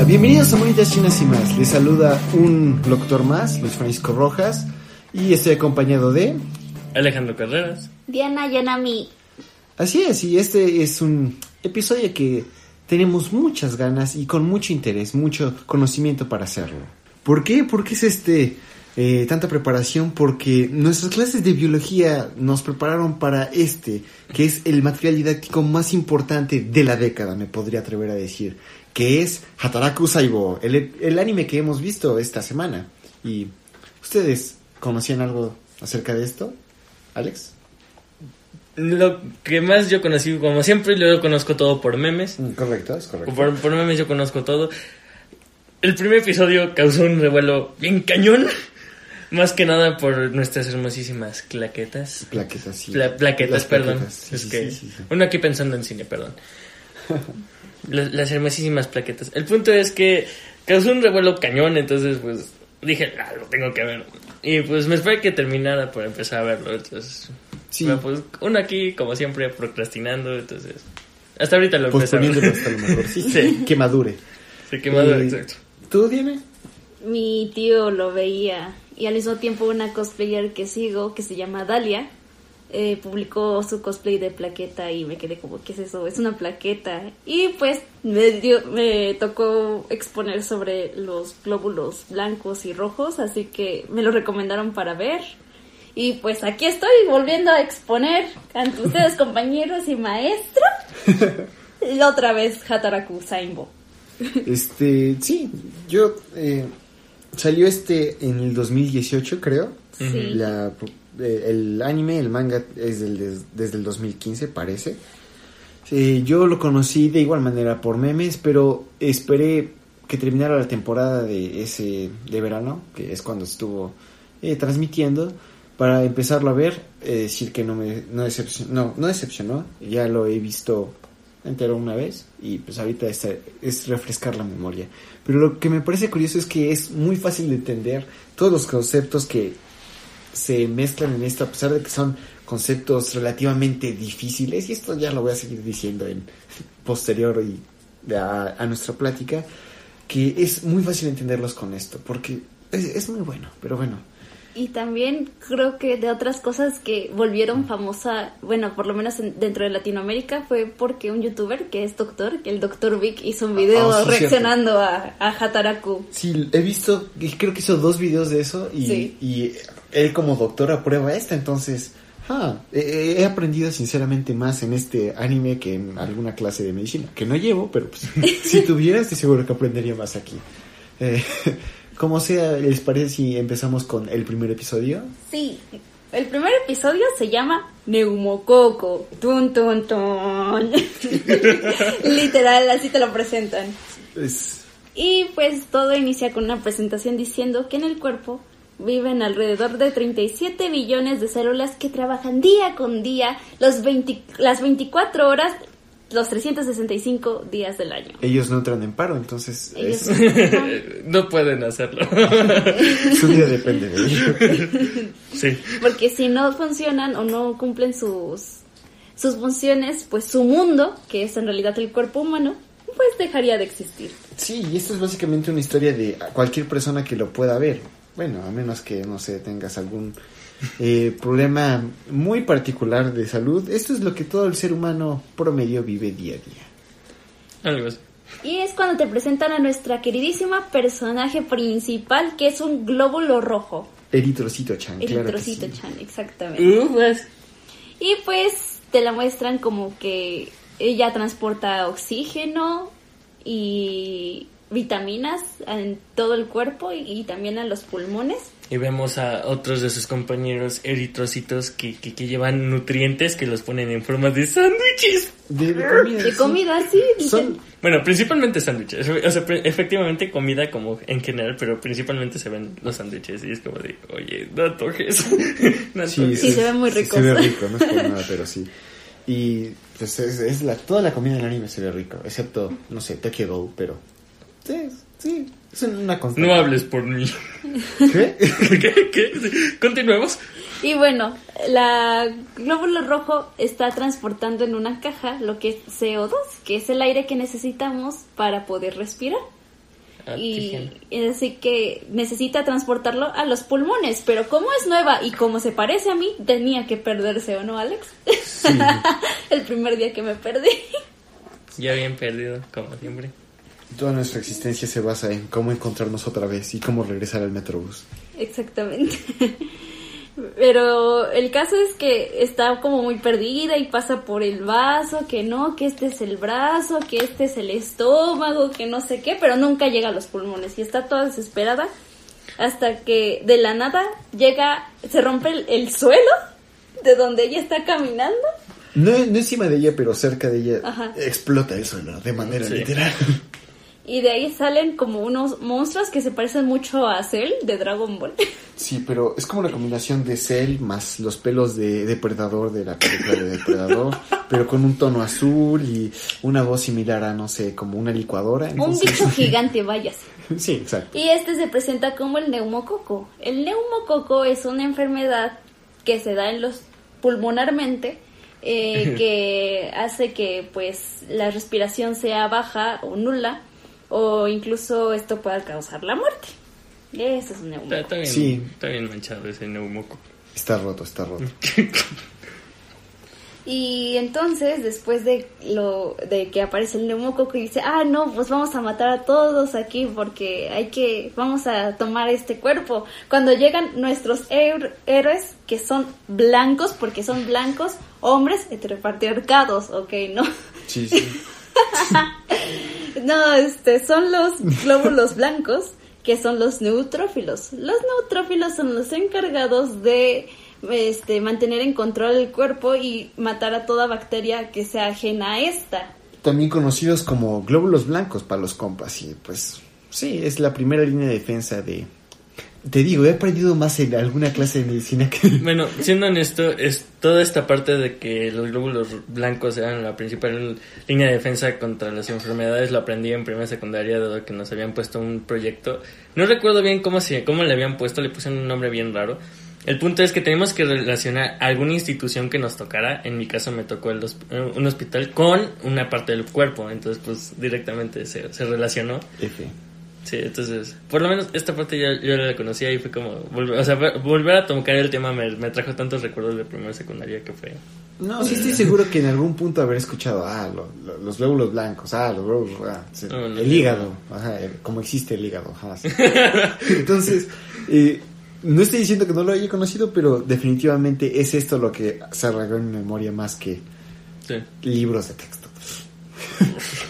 Hola, bienvenidos a Monitas Chinas y más. Les saluda un doctor más, Luis Francisco Rojas, y estoy acompañado de... Alejandro Carreras. Diana Yanami. Así es, y este es un episodio que tenemos muchas ganas y con mucho interés, mucho conocimiento para hacerlo. ¿Por qué? Porque es este eh, tanta preparación? Porque nuestras clases de biología nos prepararon para este, que es el material didáctico más importante de la década, me podría atrever a decir, que es Hataraku Saibo, el, el anime que hemos visto esta semana. ¿Y ustedes conocían algo acerca de esto, Alex? Lo que más yo conocí, como siempre, yo conozco todo por memes. Mm, Correcto, es correcto. Por, por memes yo conozco todo. El primer episodio causó un revuelo bien cañón. Más que nada por nuestras hermosísimas claquetas. Plaquetas, sí. Pla- plaquetas, Las perdón. plaquetas, sí, es sí, que sí. uno aquí pensando en cine, perdón. las, las hermosísimas plaquetas. El punto es que causó un revuelo cañón, entonces pues dije, ah, lo tengo que ver. Y pues me esperé que terminara para empezar a verlo. Entonces, Sí. bueno, pues uno aquí, como siempre, procrastinando. Entonces, hasta ahorita lo empecé a ver. Posponiéndolo hasta lo mejor, sí. Sí. Que madure. Se quemó, Eh, exacto. ¿Tú, Diane? Mi tío lo veía y al mismo tiempo una cosplayer que sigo, que se llama Dalia, eh, publicó su cosplay de plaqueta y me quedé como, ¿qué es eso? Es una plaqueta. Y pues me, dio, me tocó exponer sobre los glóbulos blancos y rojos, así que me lo recomendaron para ver. Y pues aquí estoy volviendo a exponer ante ustedes compañeros y maestro. Y otra vez Hataraku Saimbo. Este, sí, yo eh, salió este en el 2018, creo. Sí. La, el anime, el manga es del, des- desde el 2015, parece. Yo lo conocí de igual manera por memes, pero esperé que terminara la temporada de ese de verano, que es cuando estuvo eh, transmitiendo, para empezarlo a ver. Eh, decir que no me no, decepcion- no, no decepcionó, ya lo he visto entero una vez y pues ahorita está- es refrescar la memoria. Pero lo que me parece curioso es que es muy fácil de entender todos los conceptos que se mezclan en esto, a pesar de que son conceptos relativamente difíciles, y esto ya lo voy a seguir diciendo en posterior y a, a nuestra plática, que es muy fácil entenderlos con esto, porque es, es muy bueno, pero bueno. Y también creo que de otras cosas que volvieron famosa, bueno, por lo menos en- dentro de Latinoamérica, fue porque un youtuber que es doctor, que el doctor Vic hizo un video Ah, sí, reaccionando a, a Hataraku. Sí, he visto, creo que hizo dos videos de eso y, Sí. y él como doctor aprueba esta, entonces ah, he, aprendido sinceramente más en este anime que en alguna clase de medicina, que no llevo, pero pues, si tuviera estoy seguro que aprendería más aquí. Eh, como sea, ¿les parece si empezamos con el primer episodio? Sí, el primer episodio se llama Neumococo. Tun, tun, tun. Literal, así te lo presentan. Es, Y pues todo inicia con una presentación diciendo que en el cuerpo viven alrededor de 37 billones de células que trabajan día con día los 20 las 24 horas, los 365 días del año. ellos no entran en paro, entonces Ellos- es- no pueden hacerlo. su vida depende de ello. sí. Porque si no funcionan o no cumplen sus, sus funciones, pues su mundo, que es en realidad el cuerpo humano, pues dejaría de existir. Sí, y esto es básicamente una historia de cualquier persona que lo pueda ver. Bueno, a menos que, no sé, tengas algún eh, problema muy particular de salud. Esto es lo que todo el ser humano promedio vive día a día. Algo así. Y es cuando te presentan a nuestra queridísima personaje principal, que es un glóbulo rojo. Eritrocito Chan, claro Eritrocito sí. Chan, exactamente. Uh, pues, Y pues te la muestran como que ella transporta oxígeno y vitaminas en todo el cuerpo y, y también a los pulmones. Y vemos a otros de sus compañeros eritrocitos que, que, que llevan nutrientes que los ponen en forma de sándwiches. De, de comida. De sí. comida, sí. dicen. Son, Bueno, principalmente sándwiches. O sea, efectivamente comida como en general, pero principalmente se ven los sándwiches. Y es como de, oye, no no sí, se ve muy sí, rico. Se ve rico, no es por nada, pero sí. Y pues es, es la, toda la comida del anime se ve rico, excepto, no sé, Takedo, pero... Sí, sí, es una constante. No hables por mí. ¿Qué? ¿Qué? ¿Qué? Continuemos. Y bueno, la glóbulo rojo está transportando en una caja lo que es CO2, que es el aire que necesitamos para poder respirar. Oxígeno. y así que necesita transportarlo a los pulmones, pero como es nueva y como se parece a mí, tenía que perderse, ¿o no, Alex? Sí. El primer día que me perdí. Ya bien perdido, como siempre. Toda nuestra existencia se basa en cómo encontrarnos otra vez y cómo regresar al Metrobús. Exactamente. Pero el caso es que está como muy perdida y pasa por el vaso, que no, que este es el brazo, que este es el estómago, que no sé qué, pero nunca llega a los pulmones y está toda desesperada hasta que de la nada llega, se rompe el, el suelo de donde ella está caminando No, no encima de ella, pero cerca de ella Ajá. explota eso ¿no? de manera Sí. literal. y de ahí salen como unos monstruos que se parecen mucho a Cell de Dragon Ball. Sí, pero es como una combinación de Cell más los pelos de Depredador de la película de Depredador, pero con un tono azul y una voz similar a, no sé, como una licuadora. Un bicho gigante, vayas. Sí, exacto. Y este se presenta como el neumococo. El neumococo es una enfermedad que se da en los pulmonarmente eh, que hace que pues la respiración sea baja o nula o incluso esto pueda causar la muerte. Eso es un Está, neumococo. está bien, Sí. está bien manchado ese neumoco. Está roto, está roto. Y entonces, después de lo de que aparece el neumococo y dice, ah, no, pues vamos a matar a todos aquí porque hay que, vamos a tomar este cuerpo. Cuando llegan nuestros héroes, que son blancos, porque son blancos, hombres heteropatriarcados, ok, ¿no? Sí, sí. No, este, son los glóbulos blancos, que son los neutrófilos. Los neutrófilos son los encargados de este, mantener en control el cuerpo y matar a toda bacteria que sea ajena a esta. También conocidos como glóbulos blancos para los compas. Y pues, sí, es la primera línea de defensa de. Te digo, he aprendido más en alguna clase de medicina que. Bueno, siendo honesto, es toda esta parte de que los glóbulos blancos eran la principal línea de defensa contra las enfermedades, lo aprendí en primera secundaria, dado que nos habían puesto un proyecto. No recuerdo bien cómo, se, cómo le habían puesto, le pusieron un nombre bien raro. El punto es que tenemos que relacionar alguna institución que nos tocara. En mi caso me tocó el eh, un hospital con una parte del cuerpo, entonces pues directamente se, se relacionó. F. Sí, entonces, por lo menos esta parte ya yo la conocía y fue como, volver, o sea, ver- volver a tocar el tema me, me trajo tantos recuerdos de primera secundaria que fue. No, sí estoy seguro que en algún punto haber escuchado, ah, lo- lo- los glóbulos blancos, ah, los glóbulos, ah, sí, No, no, el no. hígado, ajá, el- como existe el hígado, ajá. sí. Entonces, eh, no estoy diciendo que no lo haya conocido, pero definitivamente es esto lo que se arraigó en mi memoria más que Sí. libros de texto.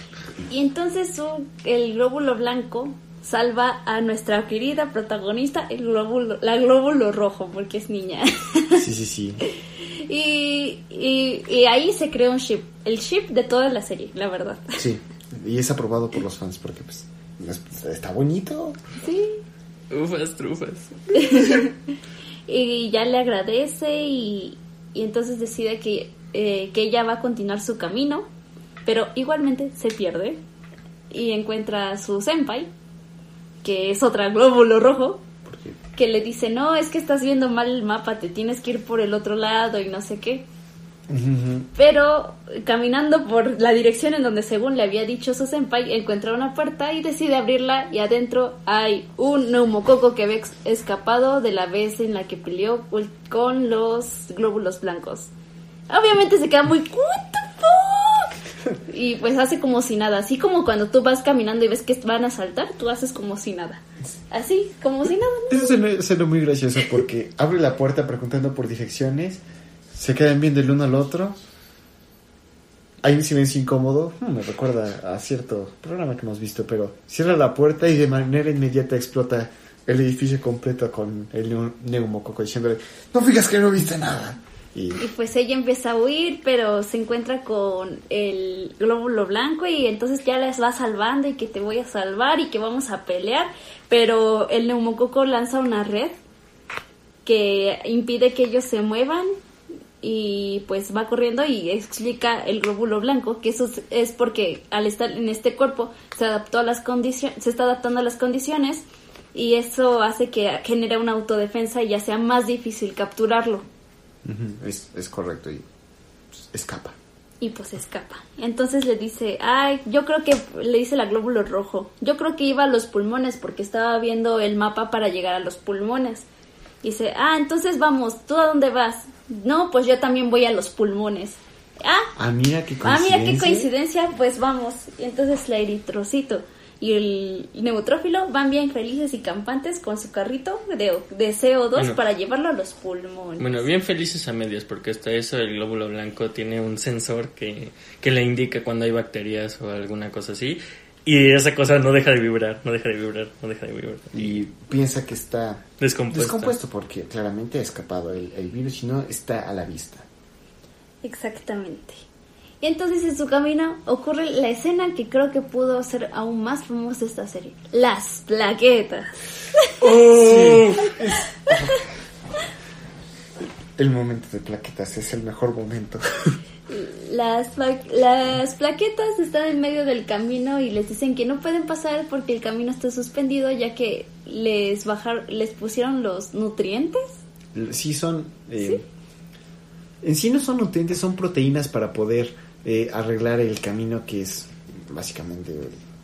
Y entonces su- el glóbulo blanco salva a nuestra querida protagonista, el glóbulo, la glóbulo rojo, porque es niña. Sí, sí, sí. y, y, y ahí se creó un ship, el ship de toda la serie, la verdad. Sí, y es aprobado por los fans porque pues es- está bonito. Sí. Ufas, trufas. Y ya le agradece y, y entonces decide que, eh, que ella va a continuar su camino, pero igualmente se pierde y encuentra a su senpai, que es otra glóbulo rojo, que le dice, no, es que estás viendo mal el mapa, te tienes que ir por el otro lado y no sé qué. Pero caminando por la dirección en donde según le había dicho su senpai, encuentra una puerta y decide abrirla y adentro hay un neumococo que había escapado de la vez en la que peleó con los glóbulos blancos. Obviamente se queda muy fuck? Y pues hace como si nada, así como cuando tú vas caminando y ves que van a saltar, tú haces como si nada. Así, como si nada. ¿no? Eso suena, suena muy gracioso porque abre la puerta preguntando por direcciones, se quedan viendo el uno al otro, hay un silencio incómodo, Hmm, me recuerda a cierto programa que hemos visto, pero cierra la puerta y de manera inmediata explota el edificio completo con el neu- neumococo diciéndole, no fijas que no viste nada. Y pues ella empieza a huir, pero se encuentra con el glóbulo blanco y entonces ya las va salvando y que te voy a salvar y que vamos a pelear, pero el neumococo lanza una red que impide que ellos se muevan y pues va corriendo y explica el glóbulo blanco que eso es- porque al estar en este cuerpo se adaptó a las se está adaptando a las condiciones y eso hace que genere una autodefensa y ya sea más difícil capturarlo es, es correcto y pues, escapa. y pues escapa. Entonces le dice, ay, yo creo que, le dice la glóbulo rojo, yo creo que iba a los pulmones porque estaba viendo el mapa para llegar a los pulmones. Dice, ah, entonces vamos, ¿tú a dónde vas? No, pues yo también voy a los pulmones. Ah, Ah, mira qué ah, coincidencia. mira qué coincidencia, pues vamos. Y entonces la eritrocito y el neutrófilo van bien felices y campantes con su carrito de, de CO2 Bueno. para llevarlo a los pulmones. Bueno, bien felices a medias, porque hasta eso el glóbulo blanco tiene un sensor que, que le indica cuando hay bacterias o alguna cosa así. Y esa cosa no deja de vibrar, no deja de vibrar, no deja de vibrar. Y piensa que está Descompuesta. descompuesto porque claramente ha escapado el, el virus y no está a la vista. Exactamente. Y entonces en su camino ocurre la escena que creo que pudo hacer aún más famosa esta serie. Las plaquetas. El momento de plaquetas es el mejor momento. Las, pla- las plaquetas están en medio del camino y les dicen que no pueden pasar porque el camino está suspendido ya que les bajar, les pusieron los nutrientes. sí son... eh, En sí no son nutrientes, son proteínas para poder eh, arreglar el camino que es básicamente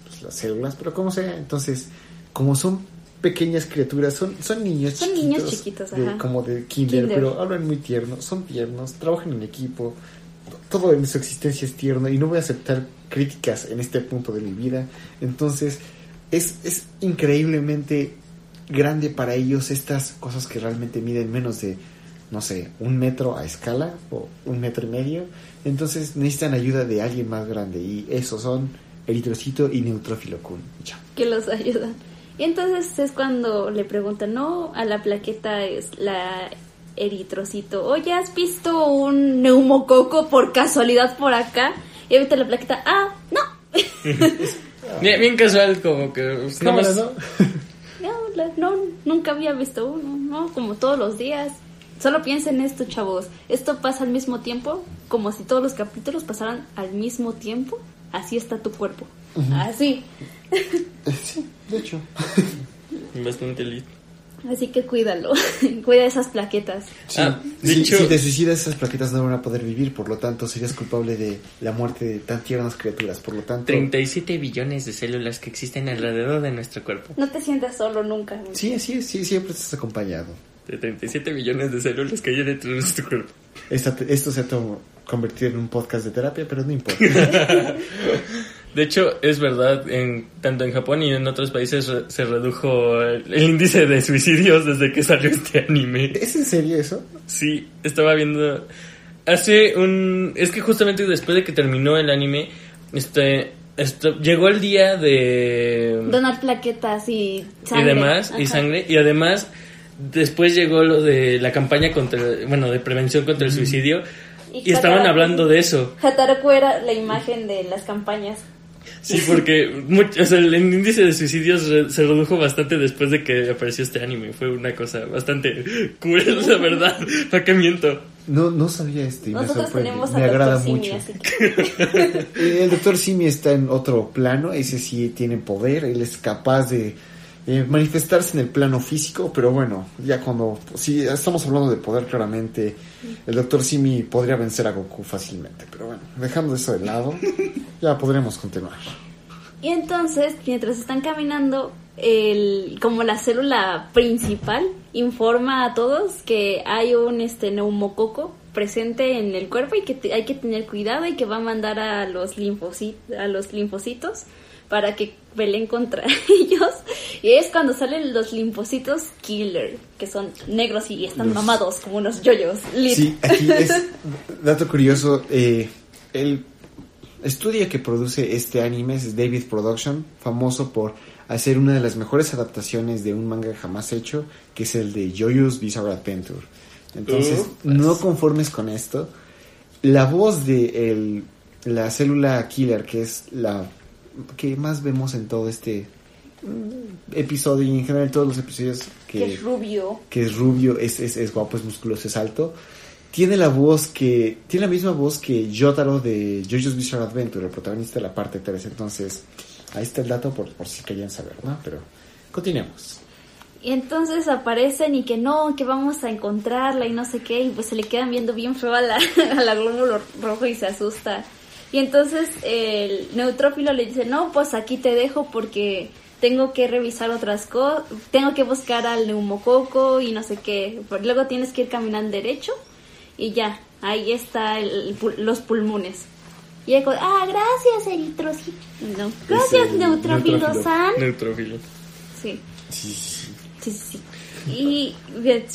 pues, las células, pero como sea, entonces, como son pequeñas criaturas, son, son niños Son chiquitos. niños chiquitos, de- ajá. como de kinder, Kinder. pero hablan muy tiernos, son tiernos, trabajan en equipo, todo en su existencia es tierno y no voy a aceptar críticas en este punto de mi vida. Entonces, es, es increíblemente grande para ellos estas cosas que realmente miden menos de, no sé, un metro a escala o un metro y medio. Entonces necesitan ayuda de alguien más grande y esos son eritrocito y neutrófilo kun. Ya. que los ayudan. Y entonces es cuando le preguntan, no, a la plaqueta es la eritrocito, oye, ¿has visto un neumococo por casualidad por acá? Y ahorita la plaqueta, ah, no. Bien, bien casual, como que... pues, más- ¿no? No, la- no, nunca había visto uno, no, como todos los días. Solo piensen esto, chavos. Esto pasa al mismo tiempo, como si todos los capítulos pasaran al mismo tiempo. Así está tu cuerpo. Así. Sí, de hecho. Bastante listo. Así que cuídalo. Cuida esas plaquetas. Sí, Ah, si, te suicidas, esas plaquetas no van a poder vivir, por lo tanto serías culpable de la muerte de tan tiernas criaturas. Por lo tanto, 37 billones de células que existen alrededor de nuestro cuerpo. No te sientas solo nunca. sí, así es, sí, siempre estás acompañado. De 37 billones de células que hay dentro de nuestro cuerpo. Esta- esto se ha convertido en un podcast de terapia, pero no importa. De hecho, es verdad, en, tanto en Japón y en otros países re- se redujo el, el índice de suicidios desde que salió este anime. ¿Es en serio eso? Sí, estaba viendo... Hace un... Es que justamente después de que terminó el anime, este... esto- llegó el día de... Donar plaquetas y y sangre. y sangre, y además después llegó lo de la campaña contra, bueno, de prevención contra el suicidio, Y y estaban Hataraku- hablando de eso. Hataraku era la imagen de las campañas. Sí, porque mucho- o sea, el índice de suicidios re- se redujo bastante después de que apareció este anime. Fue una cosa bastante cool, la verdad. ¿Para qué miento? No, no sabía me Nosotros sorprende. tenemos Me a agrada Dr. Simi, mucho. así que... Eh, El doctor Simi está en otro plano, ese sí tiene poder, él es capaz de eh, manifestarse en el plano físico, pero bueno, ya cuando, si estamos hablando de poder claramente, el doctor Simi podría vencer a Goku fácilmente, pero bueno, dejando eso de lado, ya podremos continuar. Y entonces, mientras están caminando, el, como la célula principal informa a todos que hay un este neumococo presente en el cuerpo y que te- hay que tener cuidado y que va a mandar a los, linfocitos, a los linfocitos para que peleen contra ellos. Y es cuando salen los linfocitos killer, que son negros y están Los- mamados como unos yoyos. lit. Sí, aquí es dato curioso, eh, el estudio que produce este anime es David Production, famoso por hacer una de las mejores adaptaciones de un manga jamás hecho, que es el de JoJo's Bizarre Adventure. Entonces, Upas. no conformes con esto, la voz de el- la célula killer, que es la que más vemos en todo este episodio y en general en todos los episodios Que es rubio. que es rubio, es, es, es guapo, es musculoso, es alto. Tiene la voz que. Tiene la misma voz que Yotaro de JoJo's Bizarre Adventure, el protagonista de la parte 3. Entonces, ahí está el dato por, por si querían saber, ¿no? Pero continuemos. Y entonces aparecen y que no, que vamos a encontrarla y no sé qué, y pues se le quedan viendo bien feo a la, a la glóbulo rojo y se asusta. Y entonces el neutrófilo le dice, no, pues aquí te dejo porque tengo que revisar otras cosas, tengo que buscar al neumococo y no sé qué. Luego tienes que ir caminando derecho y ya, ahí está el- los pulmones. Y como, ah, gracias, eritrocito. No, gracias, el neutrófilo neutrófilo. san. Neutrófilo. Sí. Sí, sí, sí. Y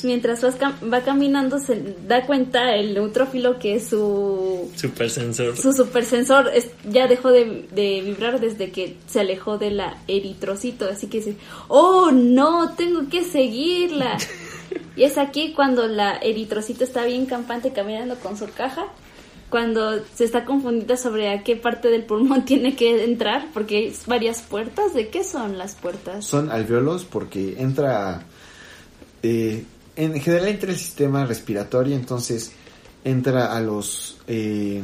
mientras vas cam- va caminando se da cuenta el neutrófilo que su Super sensor. su supersensor es- ya dejó de, de vibrar desde que se alejó de la eritrocito, así que dice, oh no, tengo que seguirla. y es aquí cuando la eritrocito está bien campante caminando con su caja, cuando se está confundida sobre a qué parte del pulmón tiene que entrar, porque hay varias puertas, ¿de qué son las puertas? Son alveolos porque entra. Eh, en general entra el sistema respiratorio, entonces entra a los. eh,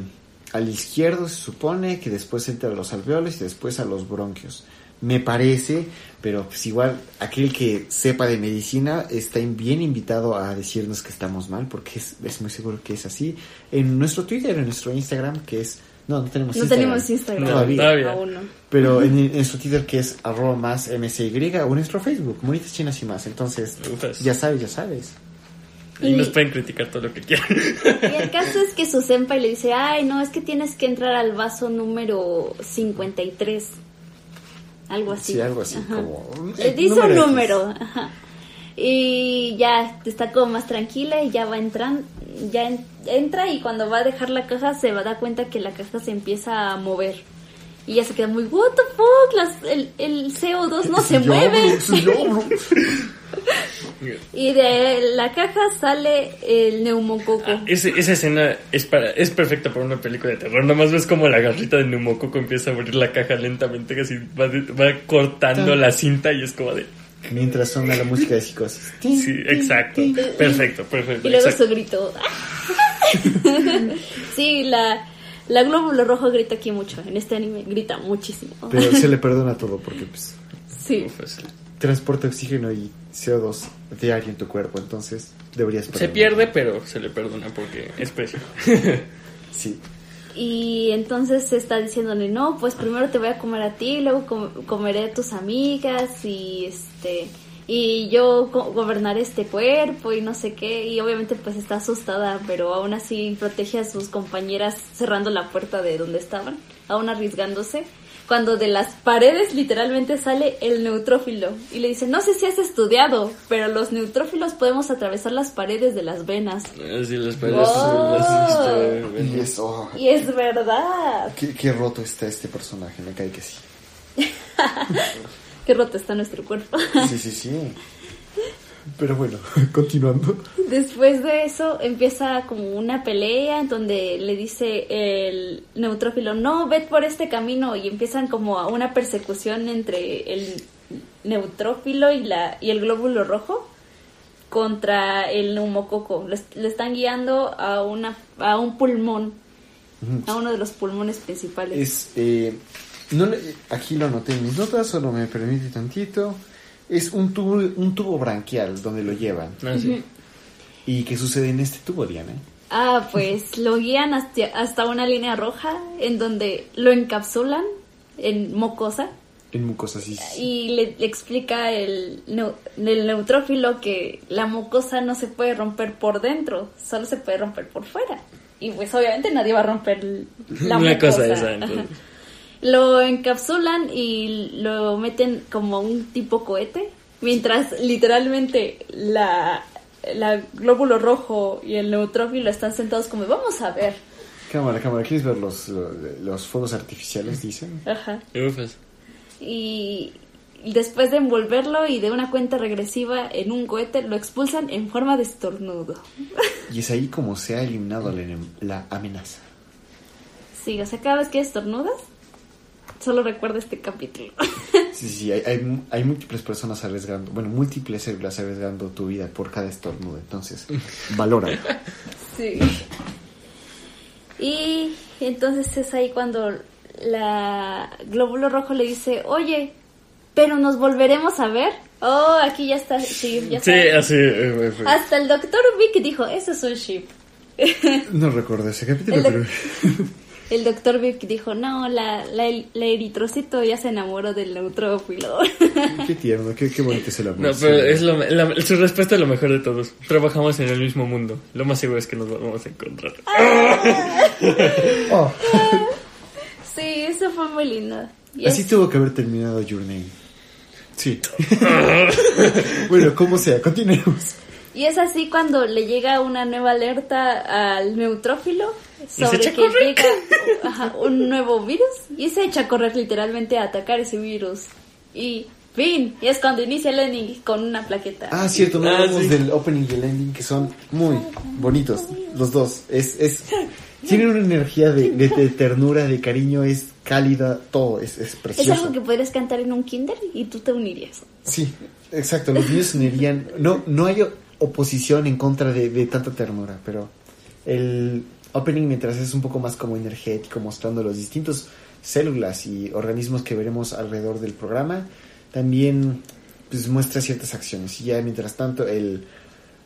al izquierdo se supone que después entra a los alveolos y después a los bronquios. Me parece, pero pues igual aquel que sepa de medicina está bien invitado a decirnos que estamos mal, porque es, es muy seguro que es así. En nuestro Twitter, en nuestro Instagram, que es... No, no tenemos No Instagram. tenemos Instagram. No, Todavía. todavía. Aún no. Pero en, en nuestro Twitter que es arroba más msy o nuestro Facebook, Monitas Chinas y más. Entonces, ya sabes, ya sabes. Y Y- nos pueden criticar todo lo que quieran. Y el caso es que su senpai le dice, ay, no, es que tienes que entrar al vaso número 53. Algo así. Sí, algo así, Ajá. como... Le eh, dice número un número. Ajá. Y ya está como más tranquila y ya va entrando, ya en- entra y cuando va a dejar la caja se va a dar cuenta que la caja se empieza a mover. Y ya se queda muy, what the fuck, Las- el, el CO2 no se Sí, mueve. yo, yo. Y de la caja sale el neumococo. Ese- esa escena es para es perfecta para una película de terror. Nada más ves como la garrita de neumococo empieza a abrir la caja lentamente, casi va, de- va cortando la cinta y es como de... Mientras suena la música de psicosis. Sí, exacto. Perfecto, perfecto. Y luego exacto. su grito. sí, la, la glóbulo rojo grita aquí mucho. En este anime grita muchísimo. Pero se le perdona todo porque pues Sí. Transporta oxígeno y CO2 diario en tu cuerpo, entonces deberías Se perdonar. pierde, pero se le perdona porque es precio. Sí. Y entonces se está diciéndole, no, pues primero te voy a comer a ti, luego com- comeré a tus amigas y este y yo go- gobernaré este cuerpo y no sé qué y obviamente pues está asustada pero aún así protege a sus compañeras cerrando la puerta de donde estaban aún arriesgándose cuando de las paredes literalmente sale el neutrófilo y le dice no sé si has estudiado pero los neutrófilos podemos atravesar las paredes de las venas Así las paredes. Wow. las- este, Y es, oh, y es verdad qué, qué roto está este personaje, me cae que sí. qué roto está nuestro cuerpo Sí, sí, sí. Pero bueno, continuando. Después de eso empieza como una pelea en donde le dice el neutrófilo, no, ve por este camino y empiezan como a una persecución entre el neutrófilo y, la, y el glóbulo rojo contra el neumococo. Le, están guiando a, una, a un pulmón, a uno de los pulmones principales. Es, eh, no le- aquí lo anoté en mis notas, solo me permite tantito. Es un tubo, un tubo branquial donde lo llevan. Ah, sí. ¿Y qué sucede en este tubo, Diana? Ah, pues lo guían hasta, hasta una línea roja en donde lo encapsulan en mucosa. En mucosa, sí. y le, le explica el, neu- el neutrófilo que la mucosa no se puede romper por dentro, solo se puede romper por fuera. Y pues obviamente nadie va a romper la Una mucosa. cosa esa, entonces. Lo encapsulan y lo meten como un tipo cohete, mientras literalmente la, la glóbulo rojo y el neutrófilo están sentados como vamos a ver. Cámara, cámara, ¿quieres ver los, los fuegos artificiales, dicen? Ajá. Y después de envolverlo y de una cuenta regresiva en un cohete, lo expulsan en forma de estornudo. Y es ahí como se ha eliminado la, la amenaza. Sí, o sea, cada vez que estornudas, solo recuerda este capítulo. Sí, sí, hay, hay, hay múltiples personas arriesgando, bueno, múltiples células arriesgando tu vida por cada estornudo, entonces, valora. sí. Y entonces es ahí cuando la glóbulo rojo le dice, oye, pero nos volveremos a ver. Oh, aquí ya está Ship, ya Sí, está. así. eh, fue- Hasta el doctor Vic dijo, eso es un Ship. No recuerdo ese capítulo, pero... El doctor Vic dijo, no, la, la, la eritrocito ya se enamoró del neutrófilo. Qué tierno, qué, qué bonito es el amor. No, pero es lo, la- su respuesta es lo mejor de todos. Trabajamos en el mismo mundo. Lo más seguro es que nos vamos a encontrar. Oh, sí, eso fue muy lindo. Y así es- tuvo que haber terminado Your Name. Sí. bueno, como sea, continuemos. Y es así cuando le llega una nueva alerta al neutrófilo sobre que correr. llega ajá, un nuevo virus y se echa a correr literalmente a atacar ese virus. Y fin, y es cuando inicia el ending con una plaqueta. Ah, cierto, no Ah, hablamos sí. del opening y el ending que son muy bonitos, los dos. Es, es, tienen una energía de, de- de ternura, de cariño, es cálida, todo, es, es es precioso. algo que podrías cantar en un kinder y tú te unirías. Sí, exacto, los niños se unirían. No, no hay oposición en contra de, de tanta ternura, pero el opening mientras es un poco más como energético, mostrando los distintos células y organismos que veremos alrededor del programa, también pues muestra ciertas acciones. Y ya mientras tanto el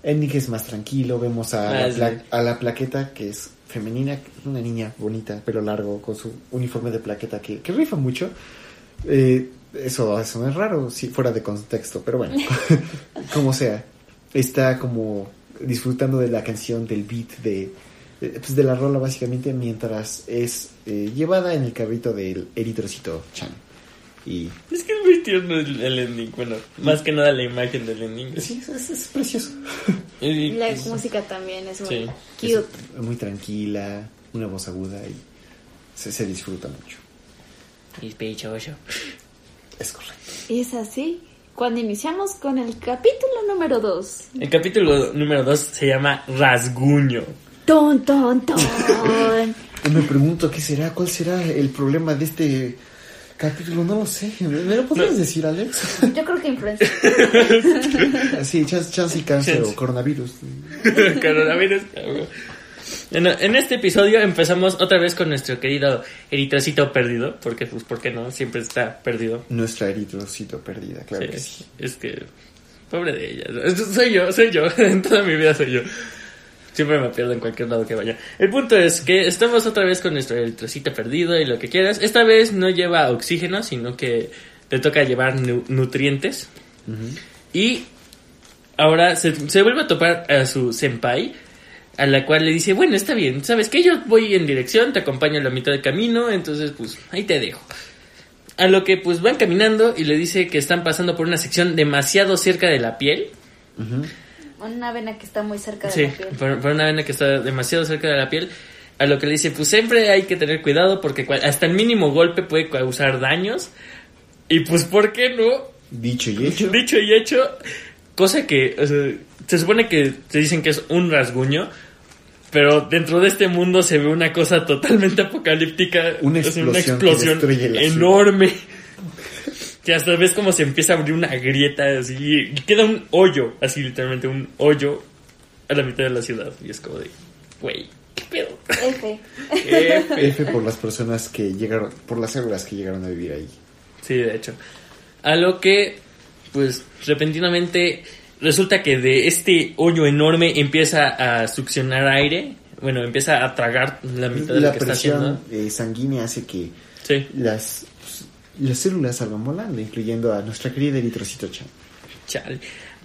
ending es más tranquilo, vemos a, Ah, la, sí. pla- a la plaqueta que es femenina, una niña bonita, pelo largo, con su uniforme de plaqueta que, que rifa mucho. Eh, eso, eso no es raro si fuera de contexto, pero bueno, como sea, está como disfrutando de la canción, del beat, de, pues de la rola básicamente, mientras es eh, llevada en el carrito del eritrocito Chan. Y Es que es muy tierno el, el ending. Bueno, más que nada la imagen del ending. sí, es, es- es precioso. Y- La pues, música también es muy Sí. cute. Es muy tranquila, una voz aguda y se, se disfruta mucho. y pechocho. Es correcto. Y es así cuando iniciamos con el capítulo número 2. El capítulo número 2 se llama Rasguño. Ton, ton, ton. Y me pregunto qué será, cuál será el problema de este capítulo, no lo sé. ¿Me lo podrías decir, Alex? Yo creo que influencia. Sí, chance, chance y cáncer Chance. o coronavirus. Coronavirus. Bueno, en este episodio empezamos otra vez con nuestro querido eritrocito perdido, porque pues, ¿por qué no? Siempre está perdido. Nuestra eritrocito perdida, claro que sí. Sí, es que, pobre de ella. Soy yo, soy yo, en toda mi vida soy yo. Siempre me pierdo en cualquier lado que vaya. El punto es que estamos otra vez con nuestro eritrocito perdido y lo que quieras. Esta vez no lleva oxígeno, sino que te toca llevar nu- nutrientes. Y ahora se, se vuelve a topar a su senpai, a la cual le dice, bueno, está bien, ¿sabes qué? Yo voy en dirección, te acompaño a la mitad del camino, entonces pues ahí te dejo. A lo que pues van caminando y le dice que están pasando por una sección demasiado cerca de la piel. Ujú. Una vena que está muy cerca de Sí, la piel. por, por una vena que está demasiado cerca de la piel. A lo que le dice, pues siempre hay que tener cuidado porque hasta el mínimo golpe puede causar daños. Y pues, ¿por qué no? Dicho y hecho. Dicho y hecho, cosa que o sea, se supone que te dicen que es un rasguño, pero dentro de este mundo se ve una cosa totalmente apocalíptica, Una o sea, explosión destruye la enorme. Que hasta ves como se empieza a abrir una grieta así y queda un hoyo, así literalmente un hoyo a la mitad de la ciudad. Y es como de, güey, ¿qué pedo? F. F. F por las personas que llegaron, por las células que llegaron a vivir ahí. Sí, de hecho. A lo que, pues, repentinamente resulta que de este hoyo enorme empieza a succionar aire. Bueno, empieza a tragar la mitad de La lo que está presión haciendo. eh, sanguínea hace que Sí, las, las células salgan volando, incluyendo a nuestra querida eritrocito Chan. chale.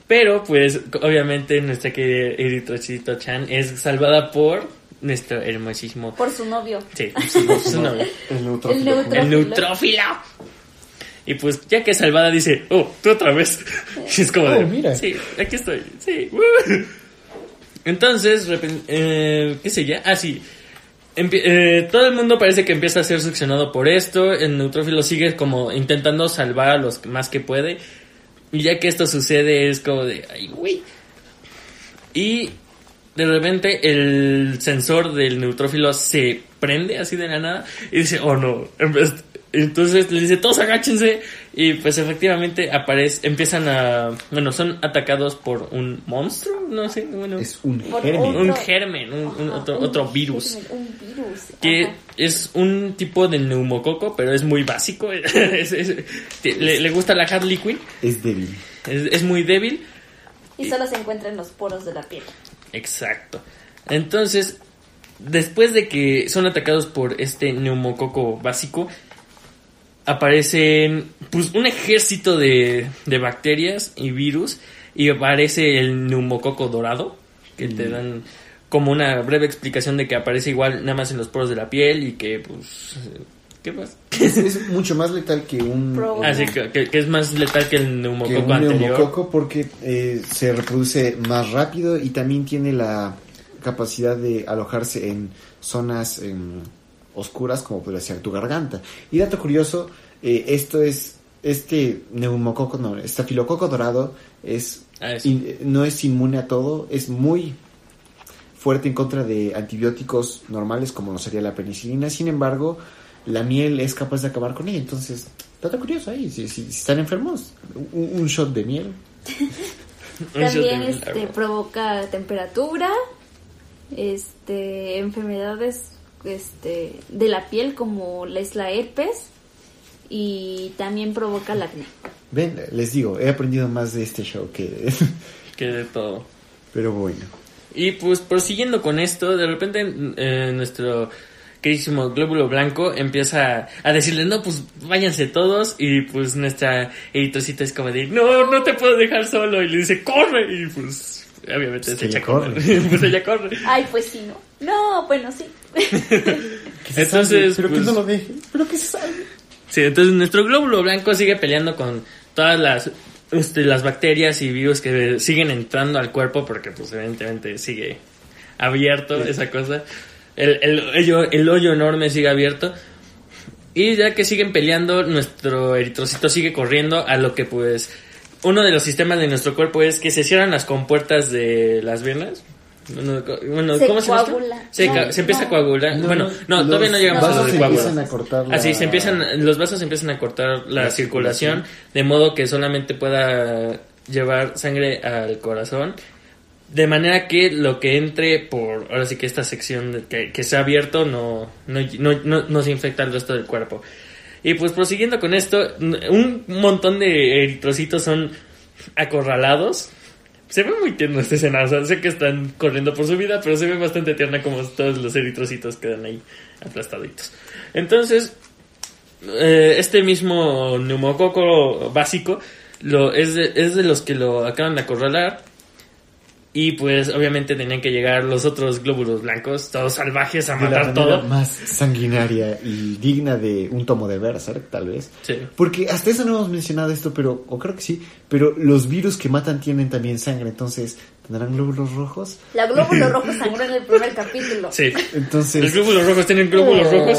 Pero, pues, obviamente nuestra querida Eritrocito Chan es salvada por nuestro hermosísimo... Por su novio. Sí, su, su novio. El El neutrófilo. El neutrófilo. Y pues, ya que es salvada, dice, oh, tú otra vez. Y es como Oh, de, mira. sí, aquí estoy, sí. uh". Entonces, eh, ¿qué sé ya? Ah, sí. Eh, todo el mundo parece que empieza a ser succionado por esto. El neutrófilo sigue como intentando salvar a los más que puede. Y ya que esto sucede, es como de, ay, güey. Y de repente el sensor del neutrófilo se prende así de la nada y dice, oh no, Entonces le dice, todos agáchense. Y pues efectivamente aparece, empiezan a, bueno, son atacados por un monstruo, no sé, bueno, Es un germen. un Otro- germen, un, un Ajá, otro, un otro virus. germen, Un virus. Que ajá. es un tipo de neumococo, pero es muy básico. Es- es- le, le gusta la Harley Quinn, Es débil. es, es muy débil. Y solo se encuentra en los poros de la piel. Exacto. Entonces, después de que son atacados por este neumococo básico, aparecen pues un ejército de, de bacterias y virus y aparece el neumococo dorado que te dan como una breve explicación de que aparece igual nada más en los poros de la piel y que pues ¿qué más? Es, es mucho más letal que un, Así que, que- que es más letal que el que neumococo un anterior. neumococo porque eh, se reproduce más rápido y también tiene la capacidad de alojarse en zonas em, oscuras como podría ser tu garganta. Y dato curioso, eh, esto es este neumococo, no, estafilococo dorado es Ah, in- no es inmune a todo, es muy fuerte en contra de antibióticos normales como lo sería la penicilina. Sin embargo, la miel es capaz de acabar con ella. Entonces, dato curioso ahí, si, si- si están enfermos, un, un shot de miel. También este, provoca temperatura, este, enfermedades este, de la piel como la es la herpes y también provoca el acné. Ven, les digo, he aprendido más de este show que... que de todo. Pero bueno. Y pues prosiguiendo con esto, de repente eh, nuestro queridísimo glóbulo blanco empieza a decirle, no, pues váyanse todos. Y pues nuestra eritrocita es como de, no, no te puedo dejar solo. Y le dice, corre. Y pues obviamente Pues se echa corre. pues ella corre. Ay, pues sí, ¿no? No, bueno, sí. Entonces, pero pues, que no lo deje, pero que se. Sí, entonces nuestro glóbulo blanco sigue peleando con todas las este, las bacterias y virus que siguen entrando al cuerpo porque pues evidentemente sigue abierto esa cosa. El, el, hoyo, el hoyo enorme sigue abierto. Y ya que siguen peleando, nuestro eritrocito sigue corriendo a lo que pues uno de los sistemas de nuestro cuerpo es que se cierran las compuertas de las venas. Bueno, Se ¿cómo se coagula. Se, No, ca- se empieza no. a coagular. No, bueno, no, los todavía no llegamos a lo vasos de se coagular. empiezan a cortar la- Así se empiezan, los vasos empiezan a cortar la, La circulación, circulación. de modo que solamente pueda llevar sangre al corazón. De manera que lo que entre por, ahora sí que esta sección de- que, que se ha abierto no, no, no, no, no se infecta el resto del cuerpo. Y pues prosiguiendo con esto, un montón de eritrocitos son acorralados. Se ve muy tierno esta escena, o sea, sé que están corriendo por su vida, pero se ve bastante tierna como todos los eritrocitos quedan ahí aplastaditos. Entonces, eh, este mismo neumococo básico lo, es, de, es de los que lo acaban de acorralar. Y pues obviamente tenían que llegar los otros glóbulos blancos, todos salvajes, a De la matar manera todo. más sanguinaria y digna de un tomo de Berserk, tal vez. Sí. Porque hasta eso no hemos mencionado esto, pero, o creo que sí, pero los virus que matan tienen también sangre, entonces, ¿tendrán glóbulos rojos? La glóbulo rojo sangró en el primer capítulo. Sí. Entonces... Los glóbulos rojos tienen glóbulos rojos.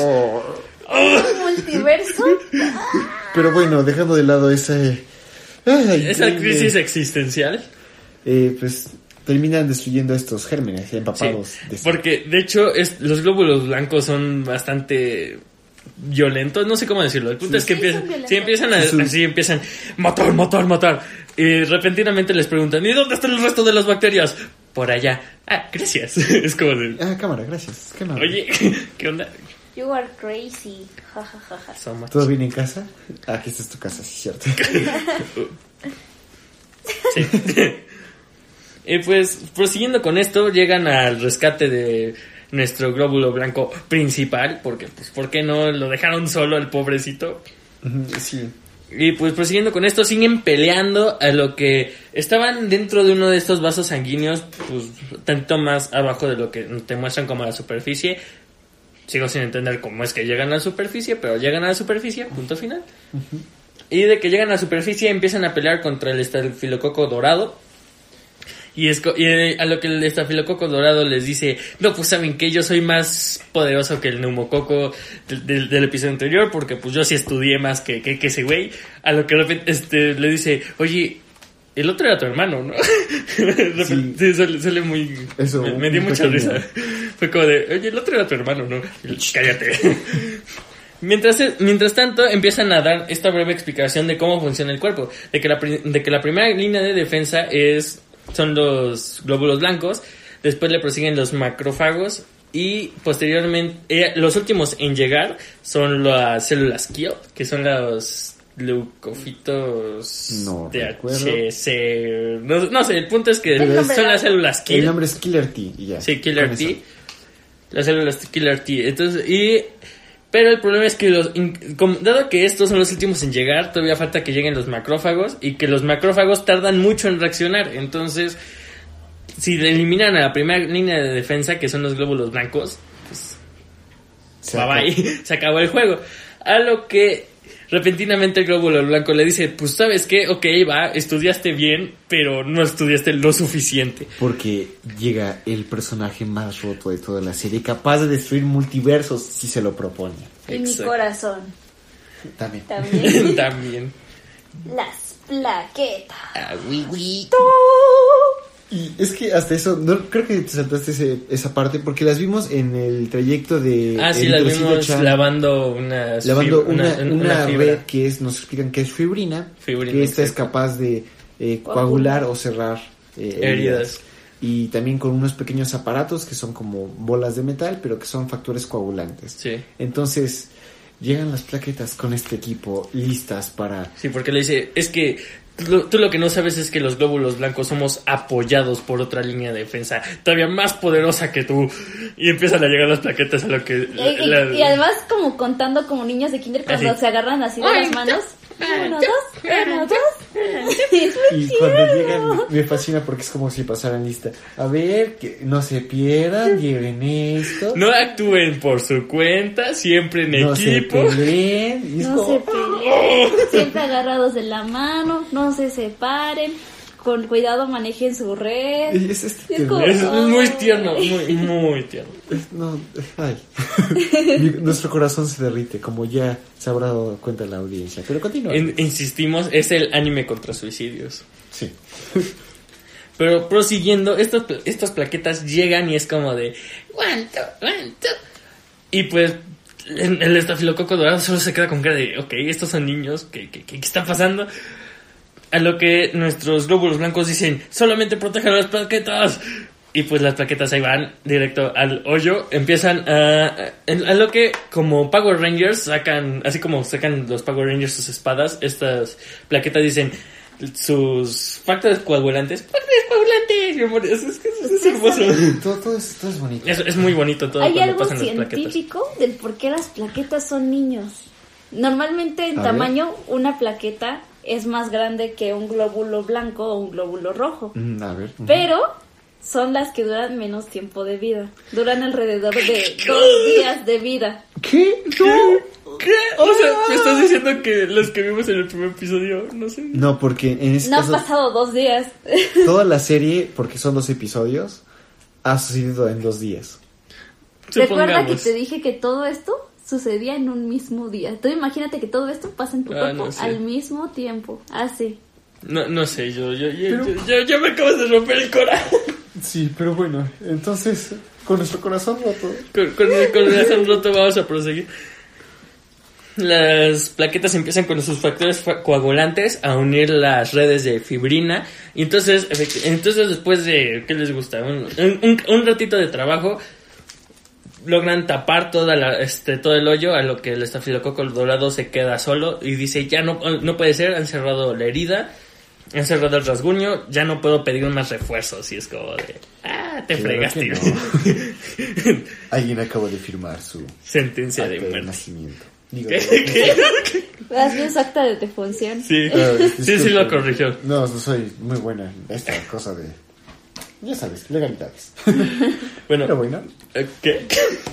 ¿Un multiverso? Pero bueno, dejando de lado ese... ay, Esa crisis existencial. eh, pues terminan destruyendo estos gérmenes Sí, empapados de sangre. porque de hecho es, los glóbulos blancos son bastante violentos, no sé cómo decirlo. El punto es que Sí, empiezan, sí, a, Sí. así empiezan matar, matar, matar. Y repentinamente les preguntan, ¿y dónde están el resto de las bacterias? Por allá. Ah, gracias. es como de, Ah, cámara, gracias. Oye, ¿qué onda? You are crazy. Ja, ja, ja, ja. So much. ¿Todo bien en casa? Ah, aquí esta es tu casa, sí, cierto. Sí. Y pues, prosiguiendo con esto, llegan al rescate de nuestro glóbulo blanco principal, porque, pues, ¿por qué no lo dejaron solo el pobrecito? Sí. Y pues prosiguiendo con esto, siguen peleando a lo que estaban dentro de uno de estos vasos sanguíneos, pues tanto más abajo de lo que te muestran como la superficie. Sigo sin entender cómo es que llegan a la superficie, pero llegan a la superficie, punto final. Y de que llegan a la superficie empiezan a pelear contra el estafilococo dorado. Y, es, co- y eh, a lo que el estafilococo dorado les dice, no, pues saben que yo soy más poderoso que el neumococo del, del- del episodio anterior, porque pues yo sí estudié más que, que, que ese güey. A lo que de repente este, le dice, oye, el otro era tu hermano, ¿no? De repente, sí, sale, sale muy... Eso, me, me dio mucha pequeño- risa. Fue como de, oye, el otro era tu hermano, ¿no? Cállate. Mientras, mientras tanto, empiezan a dar esta breve explicación de cómo funciona el cuerpo. De que la, de que la primera línea de defensa es, son los glóbulos blancos. Después le prosiguen los macrófagos. Y posteriormente, eh, los últimos en llegar son las células kill, que son los leucofitos No. THC. No, no sé, el punto es que El son las células kill. El nombre es Killer T y ya. Sí, Killer T. eso. Las células Killer T. Entonces, y. Pero el problema es que los. dado que estos son los últimos en llegar, todavía falta que lleguen los macrófagos. Y que los macrófagos tardan mucho en reaccionar. Entonces, si eliminan a la primera línea de defensa, que son los glóbulos blancos, pues. Se bye acabó. bye. Se acabó el juego. A lo que. Repentinamente el glóbulo blanco le dice, pues sabes qué, ok, va, estudiaste bien, pero no estudiaste lo suficiente. Porque llega el personaje más roto de toda la serie, capaz de destruir multiversos si se lo propone. Y mi corazón También. también. También. Las plaquetas. Ah, oui, oui. Y es que hasta eso, no creo que te saltaste ese- esa parte porque las vimos en el trayecto de Ah, sí, las vimos Chan, lavando una, lavando una, una, red que es, nos explican que es fibrina, Fibrina, que esta es capaz de eh, Coagular. o cerrar eh, Heridas. Y también con unos pequeños aparatos que son como bolas de metal, pero que son factores coagulantes. Sí, Entonces, llegan las plaquetas con este equipo listas para... sí, porque le dice, es que lo, tú lo que no sabes es que los glóbulos blancos somos apoyados por otra línea de defensa todavía más poderosa que tú. Y empiezan a llegar las plaquetas a lo que... Y, y- la- y además como contando como niños de kinder cuando Así. se agarran así de las manos. Uno, dos, uno, dos. Y cuando llegan, me fascina porque es como si pasaran lista. A ver, que no se pierdan, lleven esto. No actúen por su cuenta, siempre en no se equipo. peleen. Y es No como- se peleen, siempre agarrados de la mano, no se separen, con cuidado manejen su red. Es, este Es tierno. como- Es muy tierno, muy, muy tierno. No, ay. Mi- Nuestro corazón se derrite, como ya se habrá dado cuenta la audiencia. Pero continúa. In- insistimos, es el anime contra suicidios. Sí. Pero prosiguiendo, estas, pla- estas plaquetas llegan y es como de ¿Cuánto? ¿Cuánto? Y pues el, el estafilococo dorado solo se queda con cara de ok, estos son niños, ¿qué, qué, qué- qué está pasando? A lo que nuestros glóbulos blancos dicen, solamente protejan las plaquetas. Y pues las plaquetas ahí van directo al hoyo. Empiezan a... a- a lo que como Power Rangers sacan, así como sacan los Power Rangers sus espadas, estas plaquetas dicen sus factores coagulantes. ¡Factores coagulantes! mi amor, Es, es, es- es hermoso. Todo, todo, es, todo es bonito. Es, es muy bonito todo ¿Hay cuando algo pasan científico del por qué las plaquetas son niños? Normalmente en A tamaño una plaqueta es más grande que un glóbulo blanco o un glóbulo rojo, Mm, A ver. pero son las que duran menos tiempo de vida. Duran alrededor de dos días de vida. ¿Qué? No. ¿Qué? O sea, me estás diciendo que los que vimos en el primer episodio, no sé. No, porque en ese No han caso, pasado dos días. toda la serie, porque son dos episodios, ha sucedido en dos días. Recuerda que Supongamos. te dije que todo esto sucedía en un mismo día. Tú imagínate que todo esto pasa en tu Ah, cuerpo no sé. al mismo tiempo. Así. No, no sé, yo, yo, yo, yo, yo- yo me acabas de romper el corazón. Sí, pero bueno, entonces, con nuestro corazón roto. Con, con el corazón roto vamos a proseguir. Las plaquetas empiezan con sus factores fa- coagulantes a unir las redes de fibrina. Y entonces, entonces después de, ¿qué les gusta? Un, un- un ratito de trabajo, logran tapar toda la, este, todo el hoyo, a lo que el estafilococo dorado se queda solo y dice, ya no, no puede ser, han cerrado la herida, han cerrado el rasguño, ya no puedo pedir más refuerzos. Y es como de, ah, te Claro fregaste. no. Alguien acaba de firmar su Sentencia de muerte. nacimiento. Digo, ¿Qué? ¿Qué? ¿Has visto acta de defunción? Sí, Ah, sí, lo corrigió. No, no soy muy buena en esta cosa de. Ya sabes, legalidades. Bueno, Pero bueno. eh, ¿qué?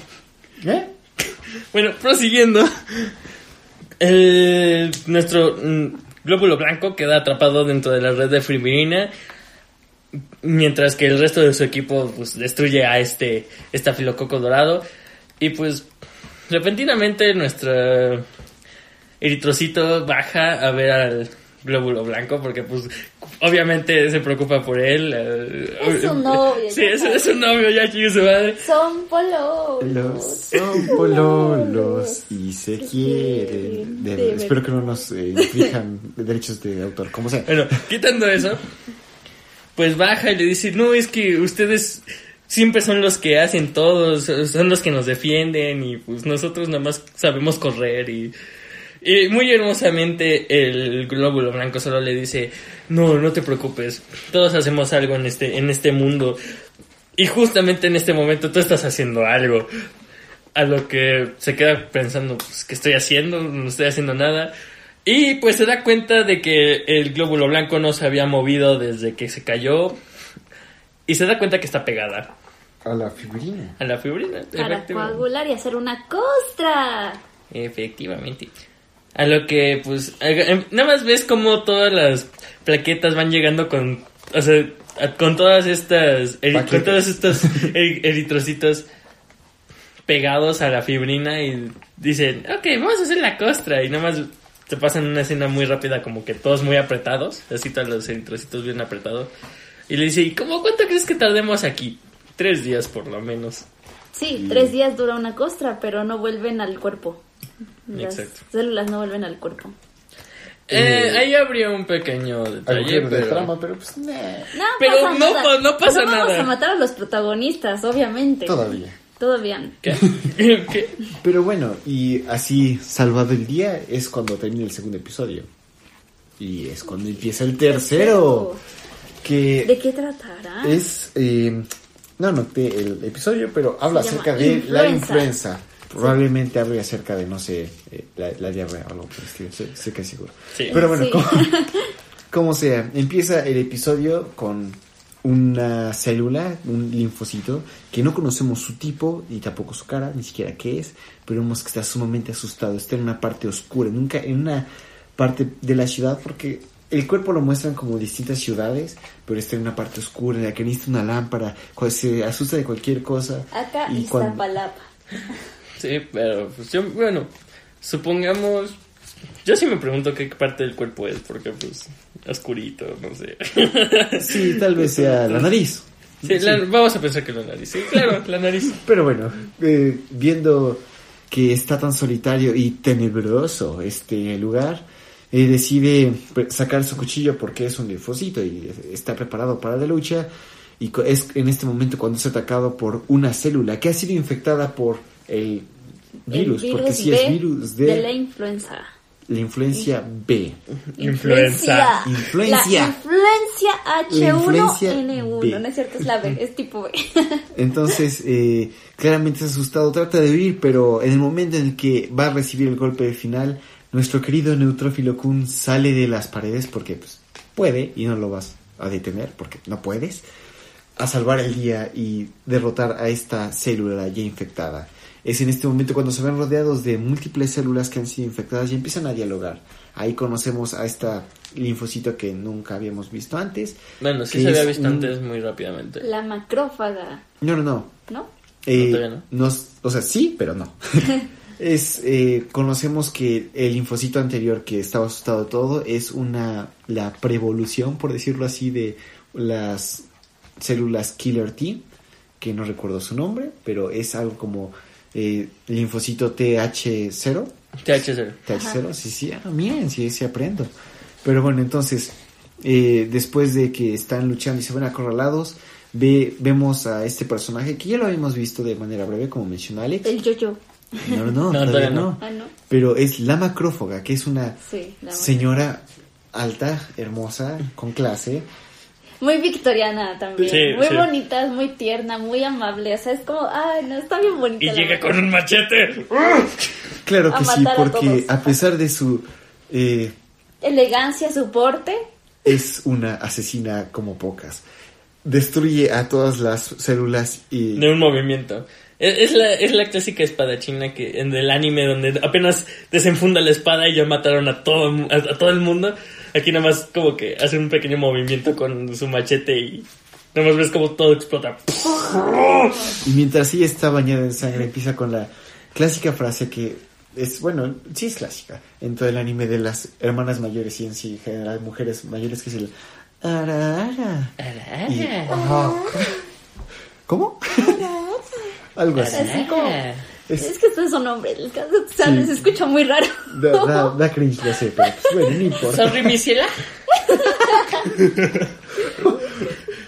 ¿Eh? Bueno, prosiguiendo. El- nuestro mm, glóbulo blanco queda atrapado dentro de la red de fibrina. Mientras que el resto de su equipo pues, destruye a este estafilococo dorado. Y pues repentinamente nuestro eritrocito baja a ver al glóbulo blanco. Porque pues obviamente se preocupa por él. eh, Es su novio, Sí, es, su novio, ya chido su madre. Son pololos. Los son pololos y se quieren. De- De espero que no nos eh, inflijan derechos de autor, como sea. Bueno, quitando eso, pues baja y le dice, no, es que ustedes siempre son los que hacen todo, son los que nos defienden y pues nosotros nada más sabemos correr y... Y muy hermosamente el glóbulo blanco solo le dice, no, no te preocupes, todos hacemos algo en este, en este mundo. Y justamente en este momento tú estás haciendo algo. A lo que se queda pensando, pues, ¿qué estoy haciendo? No estoy haciendo nada. Y pues se da cuenta de que el glóbulo blanco no se había movido desde que se cayó. Y se da cuenta que está pegada A la figurina. a la fibrina. Para coagular y hacer una costra. Efectivamente. A lo que, pues, nada más ves como todas las plaquetas van llegando con, o sea, con todas estas, eri- con eritrocitos pegados a la fibrina y dicen, ok, vamos a hacer la costra. Y nada más te pasan una escena muy rápida como que todos muy apretados, así todos los eritrocitos bien apretados. Y le dice, ¿y cómo cuánto crees que tardemos aquí? Tres días por lo menos. Sí, tres días dura una costra, pero no vuelven al cuerpo. Las Exacto. células no vuelven al cuerpo. Eh, Eh, ahí habría un pequeño detalle, Agujero de pero... trama, pero pues nah, No Pero pasa no nada. pa- no pasa No Vamos nada. a matar a los protagonistas, obviamente. todavía. Todavía. ¿Qué? ¿Qué? Pero bueno, y así salvado el día es cuando termina el segundo episodio. Y es cuando empieza el tercero. Que ¿De qué tratará? es... eh, no noté el episodio, pero habla acerca de la influenza. Probablemente hable acerca de, no sé, eh, la, la diarrea o algo por el estilo. Sé, que seguro. Sí. Pero bueno, Sí. como, como sea, empieza el episodio con una célula, un linfocito, que no conocemos su tipo y tampoco su cara, ni siquiera qué es, pero vemos que está sumamente asustado, está en una parte oscura, nunca en una parte de la ciudad, porque el cuerpo lo muestran como distintas ciudades, pero está en una parte oscura, en la que necesita una lámpara, se asusta de cualquier cosa. Acá y está cuando- Palapa. Sí, pero pues yo, bueno, supongamos... Yo sí me pregunto qué parte del cuerpo es, porque pues oscurito, no sé. Sí, tal vez sea la nariz. Sí, la- vamos a pensar que la nariz. Sí, claro, la nariz. Pero bueno, eh, viendo que está tan solitario y tenebroso este lugar, eh, decide sacar su cuchillo porque es un linfocito y está preparado para la lucha. Y es en este momento cuando es atacado por una célula que ha sido infectada por el virus, porque sí B es virus de, de la influenza. la influencia B. Influenza. Influencia. La influencia La influencia H1N1. B. No es cierto, es la B, es tipo B. Entonces, eh, claramente es asustado, trata de huir, pero en el momento en el que va a recibir el golpe de final, nuestro querido neutrófilo Kun sale de las paredes porque pues, puede y no lo vas a detener porque no puedes, a salvar el día y derrotar a esta célula ya infectada. Es en este momento cuando se ven rodeados de múltiples células que han sido infectadas y empiezan a dialogar. Ahí conocemos a esta linfocito que nunca habíamos visto antes. Bueno, sí se había visto un- antes muy rápidamente. La macrófaga, No, no, no. ¿no? Eh, todavía no. nos- o sea, sí, pero no. es eh, conocemos que el linfocito anterior que estaba asustado todo es una la prevolución, por decirlo así, de las células killer T, que no recuerdo su nombre, pero es algo como eh, linfocito TH0. TH0. TH0, sí, sí, ah, miren, sí, sí aprendo. Pero bueno, entonces, eh, después de que están luchando y se ven acorralados, ve, vemos a este personaje que ya lo habíamos visto de manera breve, como mencionó Alex. El yo-yo. No, no, no, No, todavía todavía no. no. Ah, no. Pero es la macrófaga, que es una Sí, señora alta, hermosa, con clase. Muy victoriana también. Sí, muy sí. bonita, muy tierna, muy amable. O sea, es como, ay, no, está bien bonita. Y la llega con un machete. Claro A que sí, a porque a pesar de su... eh, Elegancia, su porte. es una asesina como pocas. Destruye a todas las células y... De un movimiento. Es, es la, es la clásica espadachina que en el anime donde apenas desenfunda la espada y ya mataron a todo, a todo el mundo. Aquí nada más como que hace un pequeño movimiento con su machete y nada más ves como todo explota. Y mientras ella está bañada en sangre, empieza con la clásica frase que es, bueno, sí es clásica en todo el anime de las hermanas mayores y en sí, en general, mujeres mayores, que es el Ara, ara. Ara, Y- ara. ajá. ¿Cómo? Algo así. Así como... Es- Es que es su nombre, el caso, o sea, Sí. se escucha muy raro. Da, da, da cringe, lo sé, pero pues, bueno, no importa. Sorry, mi ciela.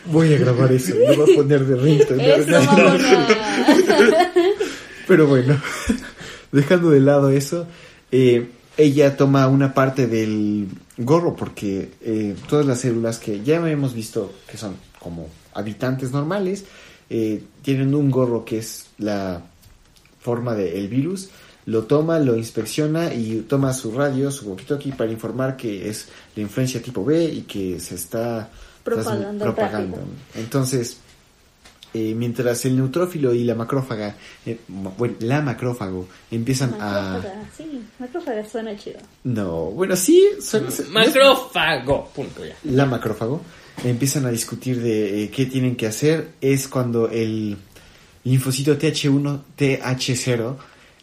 Voy a grabar eso, me voy a poner de mamona. Pero bueno, dejando de lado eso, eh, ella toma una parte del gorro porque eh, todas las células que ya hemos visto que son como habitantes normales, eh, tienen un gorro que es la forma del virus, lo toma, lo inspecciona y toma su radio, su walkie-talkie para informar que es la influencia tipo B y que se está Propagando. Entonces, eh, mientras el neutrófilo y la macrófaga, eh, bueno, la macrófago empiezan a... Macrófaga, sí, macrófaga suena chido. No, bueno, sí, son- Macrófago. Punto ya. la macrófago, empiezan a discutir de eh, qué tienen que hacer, es cuando el linfocito TH1, TH0,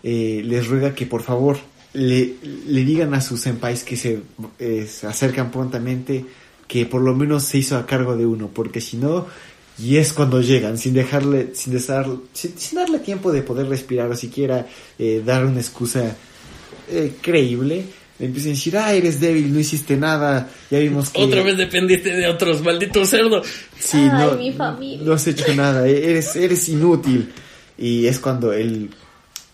eh, les ruega que por favor le, le digan a sus senpais que se, eh, acercan prontamente, que por lo menos se hizo a cargo de uno, porque si no, y es cuando llegan, sin dejarle, sin, darle tiempo de poder respirar o siquiera eh, dar una excusa eh, creíble, le empiezan a decir, ah, eres débil, no hiciste nada, ya vimos que... Otra vez dependiste de otros, maldito cerdo. Sí, Ay, no, mi familia. no has hecho nada, e- eres, eres inútil. Y es cuando el,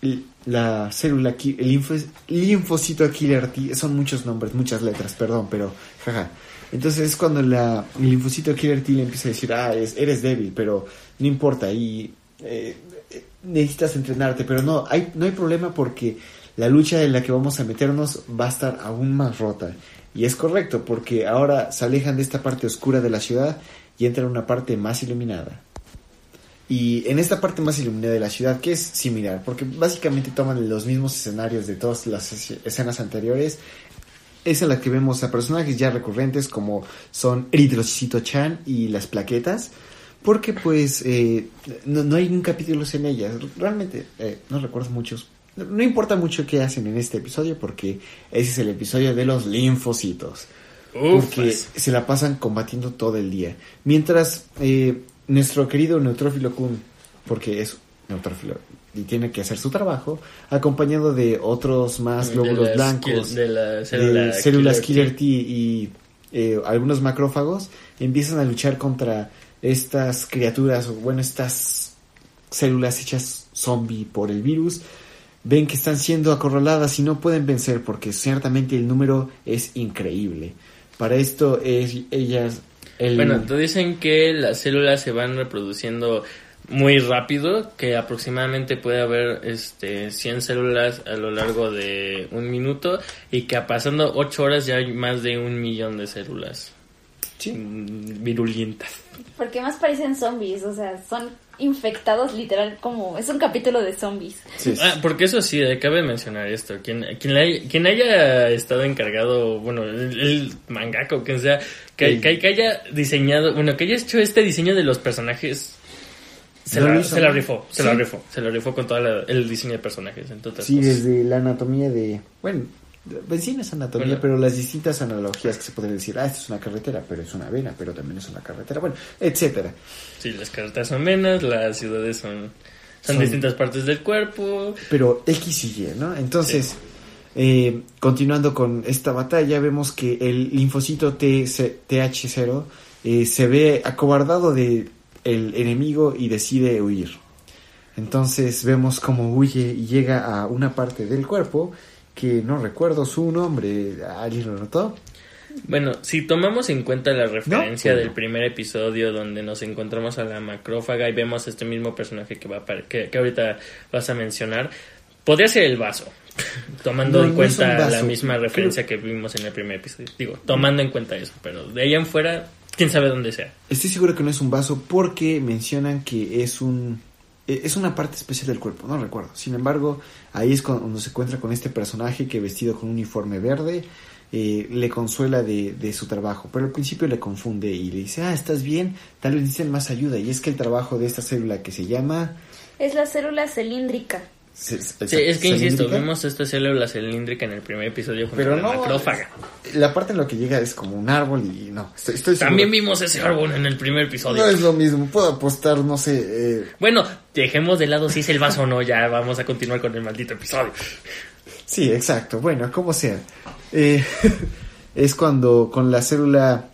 el- la célula, el linfo- linfocito killer T, son muchos nombres, muchas letras, perdón, pero jaja. Entonces es cuando la, el linfocito killer T le empieza a decir, ah, eres, eres débil, pero no importa, y eh, necesitas entrenarte, pero no, hay, no hay problema porque la lucha en la que vamos a meternos va a estar aún más rota. Y es correcto, porque ahora se alejan de esta parte oscura de la ciudad y entran a una parte más iluminada. Y en esta parte más iluminada de la ciudad, que es similar, porque básicamente toman los mismos escenarios de todas las es- escenas anteriores, es en la que vemos a personajes ya recurrentes como son Eritrocito Chan y las plaquetas, porque pues eh, no, no hay un capítulo en ellas, realmente eh, no recuerdo muchos. No, importa mucho qué hacen en este episodio porque ese es el episodio de los linfocitos porque se la pasan combatiendo todo el día. Mientras eh, nuestro querido neutrófilo Kun, porque es neutrófilo y tiene que hacer su trabajo, acompañado de otros más glóbulos blancos, de la de células killer killer T y eh, algunos macrófagos, empiezan a luchar contra estas criaturas, o bueno, estas células hechas zombie por el virus. Ven que están siendo acorraladas y no pueden vencer porque ciertamente el número es increíble. Para esto es ellas el Bueno, te dicen que las células se van reproduciendo muy rápido, que aproximadamente puede haber este 100 células a lo largo de un minuto y que pasando 8 horas ya hay más de un millón de células Sí. virulentas. Porque más parecen zombies, o sea, son infectados literal como... Es un capítulo de zombies. Sí, sí. Ah, porque eso sí, cabe mencionar esto. Quien, quien, haya, quien haya estado encargado, bueno, el, el mangaka o quien sea, que, Sí. que, que haya diseñado, bueno, que haya hecho este diseño de los personajes, se, ¿No lo la, hizo? se la rifó, se la rifó, se la rifó con todo el diseño de personajes. Otras Sí, cosas. desde la anatomía de... Bueno, en sí no es anatomía, Bueno. pero las distintas analogías que se pueden decir, ah, esta es una carretera, pero es una vena, pero también es una carretera, bueno, etcétera. Sí, las carretas son venas, las ciudades son, son, Son- distintas partes del cuerpo. Pero X y Y, ¿no? Entonces, eh, continuando con esta batalla, vemos que el linfocito TC TH0 eh, se ve acobardado de el enemigo y decide huir. Entonces vemos cómo huye y llega a una parte del cuerpo que no recuerdo su nombre. ¿Alguien lo notó? Bueno, si tomamos en cuenta la referencia No. del primer episodio donde nos encontramos a la macrófaga y vemos a este mismo personaje que va a que, que ahorita vas a mencionar, podría ser el vaso, tomando No, en no cuenta la misma referencia que vimos en el primer episodio. Digo, tomando en cuenta eso, pero de ahí en fuera, quién sabe dónde sea. Estoy seguro que no es un vaso porque mencionan que es un es una parte especial del cuerpo, no recuerdo. Sin embargo, ahí es cuando se encuentra con este personaje que vestido con un uniforme verde eh, le consuela de, de su trabajo, pero al principio le confunde y le dice, ah, ¿estás bien? Tal vez necesiten más ayuda. Y es que el trabajo de esta célula que se llama Es la célula cilíndrica. Sí, es que insisto, vimos esta célula cilíndrica en el primer episodio junto Pero con la no, macrófaga. La parte en lo que llega es como un árbol y no, estoy, estoy seguro. También vimos ese árbol en el primer episodio. No es lo mismo, puedo apostar, no sé, eh, Bueno, dejemos de lado si es el vaso o no, ya vamos a continuar con el maldito episodio. Sí, exacto. Bueno, como sea. Eh, es cuando con la célula...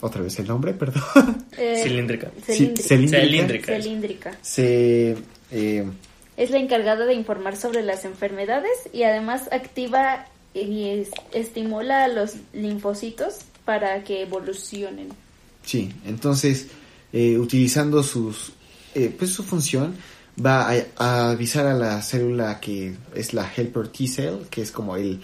Otra vez el nombre, perdón. Eh, Cilíndrica. Sí, Cilíndrica. Cilíndrica. Cilíndrica. Se... eh, Es la encargada de informar sobre las enfermedades y además activa y es- estimula a los linfocitos para que evolucionen. sí, entonces, eh, utilizando sus... eh, pues su función, va a, avisar a la célula que es la helper T cell, que es como el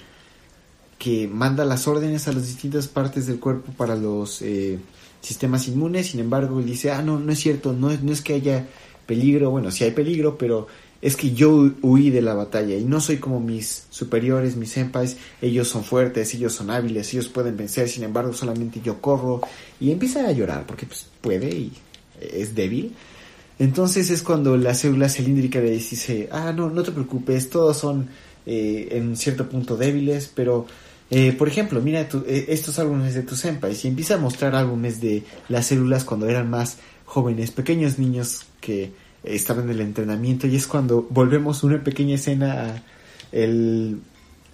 que manda las órdenes a las distintas partes del cuerpo para los eh, sistemas inmunes. Sin embargo, él dice, ah, no, no es cierto, no, no es que haya peligro, bueno, sí hay peligro, pero es que yo hu- huí de la batalla y no soy como mis superiores, mis senpais, ellos son fuertes, ellos son hábiles, ellos pueden vencer, sin embargo, solamente yo corro. Y empieza a llorar porque pues, puede y es débil. Entonces es cuando la célula cilíndrica le dice, ah, no, no te preocupes, todos son eh, en cierto punto débiles, pero, eh, por ejemplo, mira tu- eh, estos álbumes de tus senpais y empieza a mostrar álbumes de las células cuando eran más jóvenes, pequeños niños que estaban en el entrenamiento y es cuando volvemos una pequeña escena a el,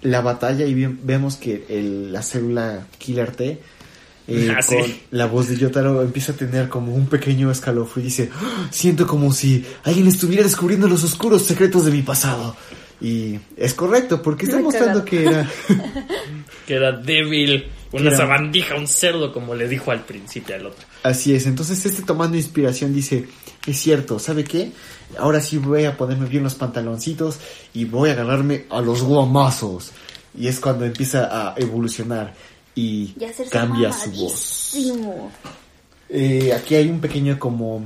la batalla y vemos que el- la célula Killer T eh, Ah, sí. con la voz de Yotaro empieza a tener como un pequeño escalofrío y dice, "Ah, siento como si alguien estuviera descubriendo los oscuros secretos de mi pasado. Y es correcto, porque está mostrando que era... Que era débil, una Era- sabandija, un cerdo, como le dijo al principio al otro. Así es, entonces este tomando inspiración dice, es cierto, ¿sabe qué? Ahora sí voy a ponerme bien los pantaloncitos y voy a agarrarme a los guamazos. Y es cuando empieza a evolucionar y cambia su voz. Eh, aquí hay un pequeño como...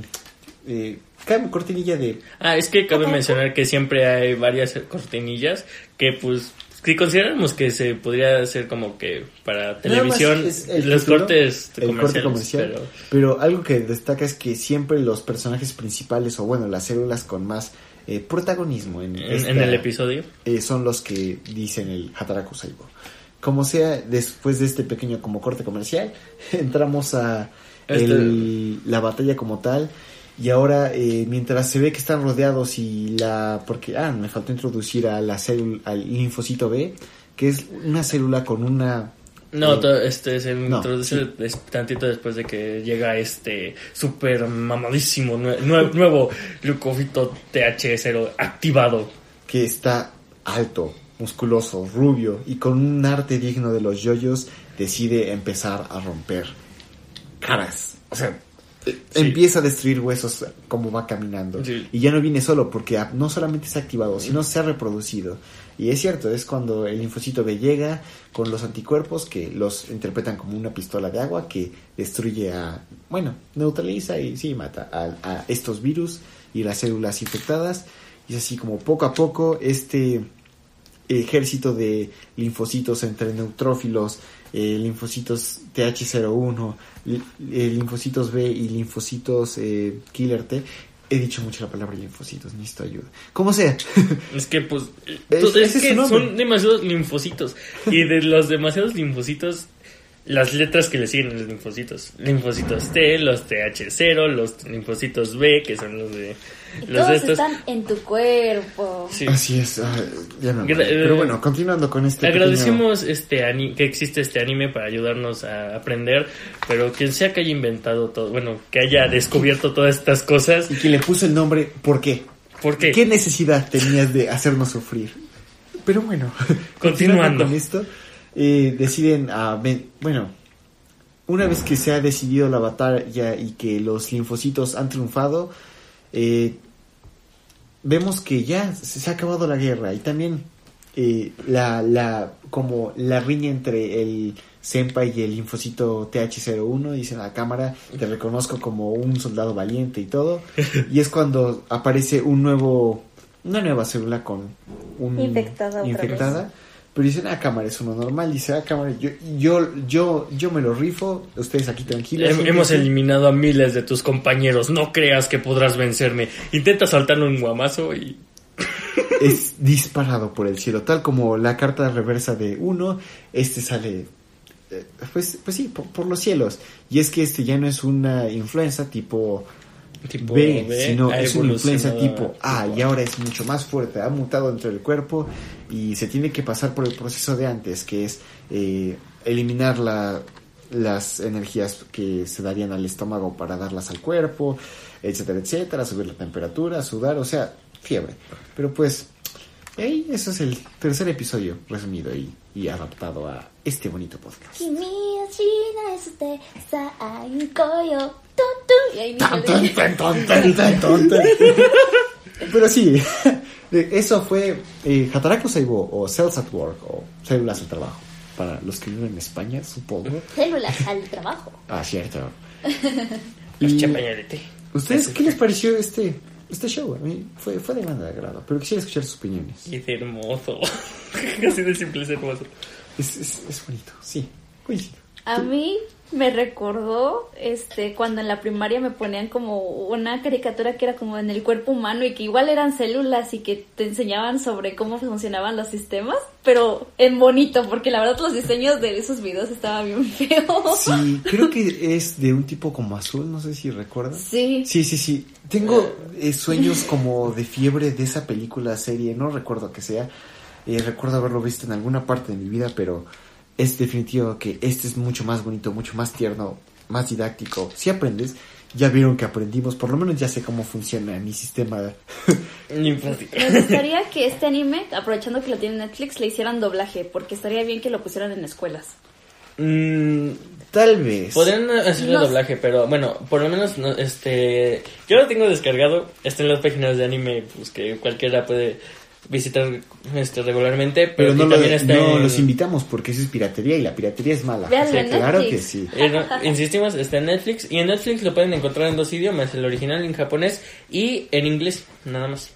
Eh, cabe cortinilla de... Ah, es que cabe mencionar que siempre hay varias cortinillas que pues si consideramos que se podría hacer como que para televisión es el los cortes el corte comerciales, comercial, pero pero... algo que destaca es que siempre los personajes principales o bueno las células con más eh, protagonismo en, en, esta- en el episodio eh, son los que dicen el Hataraku Saibo. Como sea, después de este pequeño como corte comercial, entramos a Este- el- la batalla como tal. Y ahora, eh, mientras se ve que están rodeados y la... Porque, ah, me faltó introducir a la célula, al linfocito B, que es una célula con una... no, eh, este se no, introduce sí. tantito después de que llega este super mamadísimo nue- nue- nuevo glucofito TH0 activado. que está alto, musculoso, rubio y con un arte digno de los yoyos, decide empezar a romper caras. O sea, Sí. empieza a destruir huesos como va caminando. Sí. Y ya no viene solo porque no solamente se ha activado, sino se ha reproducido. Y es cierto, es cuando el linfocito B llega con los anticuerpos que los interpretan como una pistola de agua que destruye a, bueno, neutraliza y sí mata a, a estos virus y las células infectadas. Y es así como poco a poco este ejército de linfocitos entre neutrófilos, eh, linfocitos TH01, li- eh, linfocitos B y linfocitos eh, killer T. He dicho mucho la palabra linfocitos, necesito ayuda. Como sea. Es que pues Es- que son demasiados linfocitos y de los demasiados linfocitos las letras que le siguen a los linfocitos. Linfocitos T, los TH0, los linfocitos B, que son los de los Todos de estos. están en tu cuerpo. Sí. Así es. ah, ya me Gra- acordé. Pero bueno, continuando con este. pequeño- Agradecemos este ani- que existe este anime para ayudarnos a aprender, pero quien sea que haya inventado todo, bueno, que haya descubierto todas estas cosas, Y que le puso el nombre, ¿por qué? ¿por qué? ¿Qué necesidad tenías de hacernos sufrir? Pero bueno, Continuando. con esto, eh, deciden, a ven- bueno, una vez que se ha decidido la batalla y que los linfocitos han triunfado, eh, vemos que ya se ha acabado la guerra y también eh, la, la, como la riña entre el Senpai y el linfocito TH01 dicen a la cámara, te reconozco como un soldado valiente y todo, y es cuando aparece un nuevo, una nueva célula con un infectada, pero dicen a cámara es uno normal, dice a cámara yo, yo, yo, yo me lo rifo, ustedes aquí tranquilos. Hem- Hemos eliminado a miles de tus compañeros, no creas que podrás vencerme. Intenta saltarle un guamazo y... es disparado por el cielo, tal como la carta reversa de uno, este sale eh, pues, pues sí, por, por los cielos. Y es que este ya no es una influenza tipo Tipo B, B, sino es una influenza tipo a tipo y ahora es mucho más fuerte, ha mutado dentro del cuerpo y se tiene que pasar por el proceso de antes, que es eh, eliminar la, las energías que se darían al estómago para darlas al cuerpo, etcétera, etcétera, subir la temperatura, sudar, o sea, fiebre. Pero pues, hey, eso es el tercer episodio resumido y, y adaptado a este bonito podcast. Pero sí, eso fue eh, Hataraku Saibo o Cells at Work o Células al Trabajo. Para los que viven en España, supongo. Células al Trabajo. Ah, cierto. y, ¿Ustedes qué les pareció este este show? A mí fue, fue de gran agrado, pero quisiera escuchar sus opiniones. Es hermoso. Así de simple es hermoso. Es, es, es bonito, sí, coincido. A mí me recordó este cuando en la primaria me ponían como una caricatura que era como en el cuerpo humano y que igual eran células y que te enseñaban sobre cómo funcionaban los sistemas, pero en bonito, porque la verdad los diseños de esos videos estaban bien feos. Sí, creo que es de un tipo como azul, no sé si recuerdan. Sí. Sí, sí, sí. Tengo eh, sueños como de fiebre de esa película, serie, no recuerdo que sea. Eh, recuerdo haberlo visto en alguna parte de mi vida, pero es definitivo que este es mucho más bonito, mucho más tierno, más didáctico. Si aprendes, ya vieron que aprendimos, por lo menos ya sé cómo funciona mi sistema. Me gustaría que este anime, aprovechando que lo tiene Netflix, le hicieran doblaje, porque estaría bien que lo pusieran en escuelas. Mm, Tal vez. Podrían hacerle No. doblaje, pero bueno, por lo menos no, este yo lo tengo descargado, está en las páginas de anime pues que cualquiera puede visitar este regularmente, pero, Pero no, lo- también está no en- los invitamos porque eso es piratería y la piratería es mala. Claro que sí. Eh, no, insistimos, está en Netflix y en Netflix lo pueden encontrar en dos idiomas, el original en japonés y en inglés, nada más.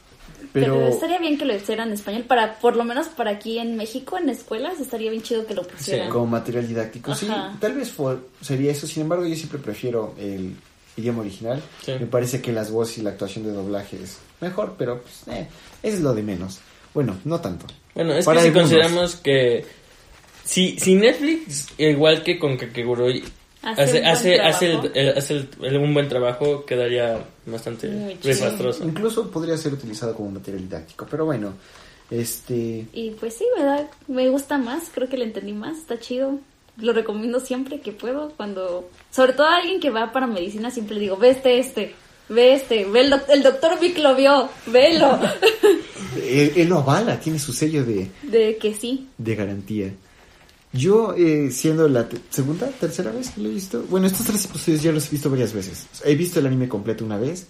Pero, Pero estaría bien que lo hicieran en español, para por lo menos para aquí en México, en escuelas, estaría bien chido que lo pusieran. como material didáctico, sí, tal vez fue- sería eso. Sin embargo, yo siempre prefiero el idioma original. Sí. Me parece que las voces y la actuación de doblaje es mejor, pero pues, eh, es lo de menos. Bueno, no tanto. Bueno, es Para que si algunos. consideramos que si, si Netflix, igual que con Kakegurui, Hace hace, un buen hace, hace, el, hace el- el- un buen trabajo, quedaría bastante desastroso. Incluso podría ser utilizado como material didáctico, pero bueno, este... Y pues sí, me, da, me gusta más, creo que lo entendí más, está chido. Lo recomiendo siempre que puedo, cuando... Sobre todo a alguien que va para medicina, siempre le digo, ve este, este, ve este, ve el, doc- el doctor Vic lo vio, velo. Él, él lo avala, tiene su sello de, De que sí. de garantía. Yo, eh, siendo la te- segunda, tercera vez que lo he visto, bueno, estos tres episodios ya los he visto varias veces. He visto el anime completo una vez.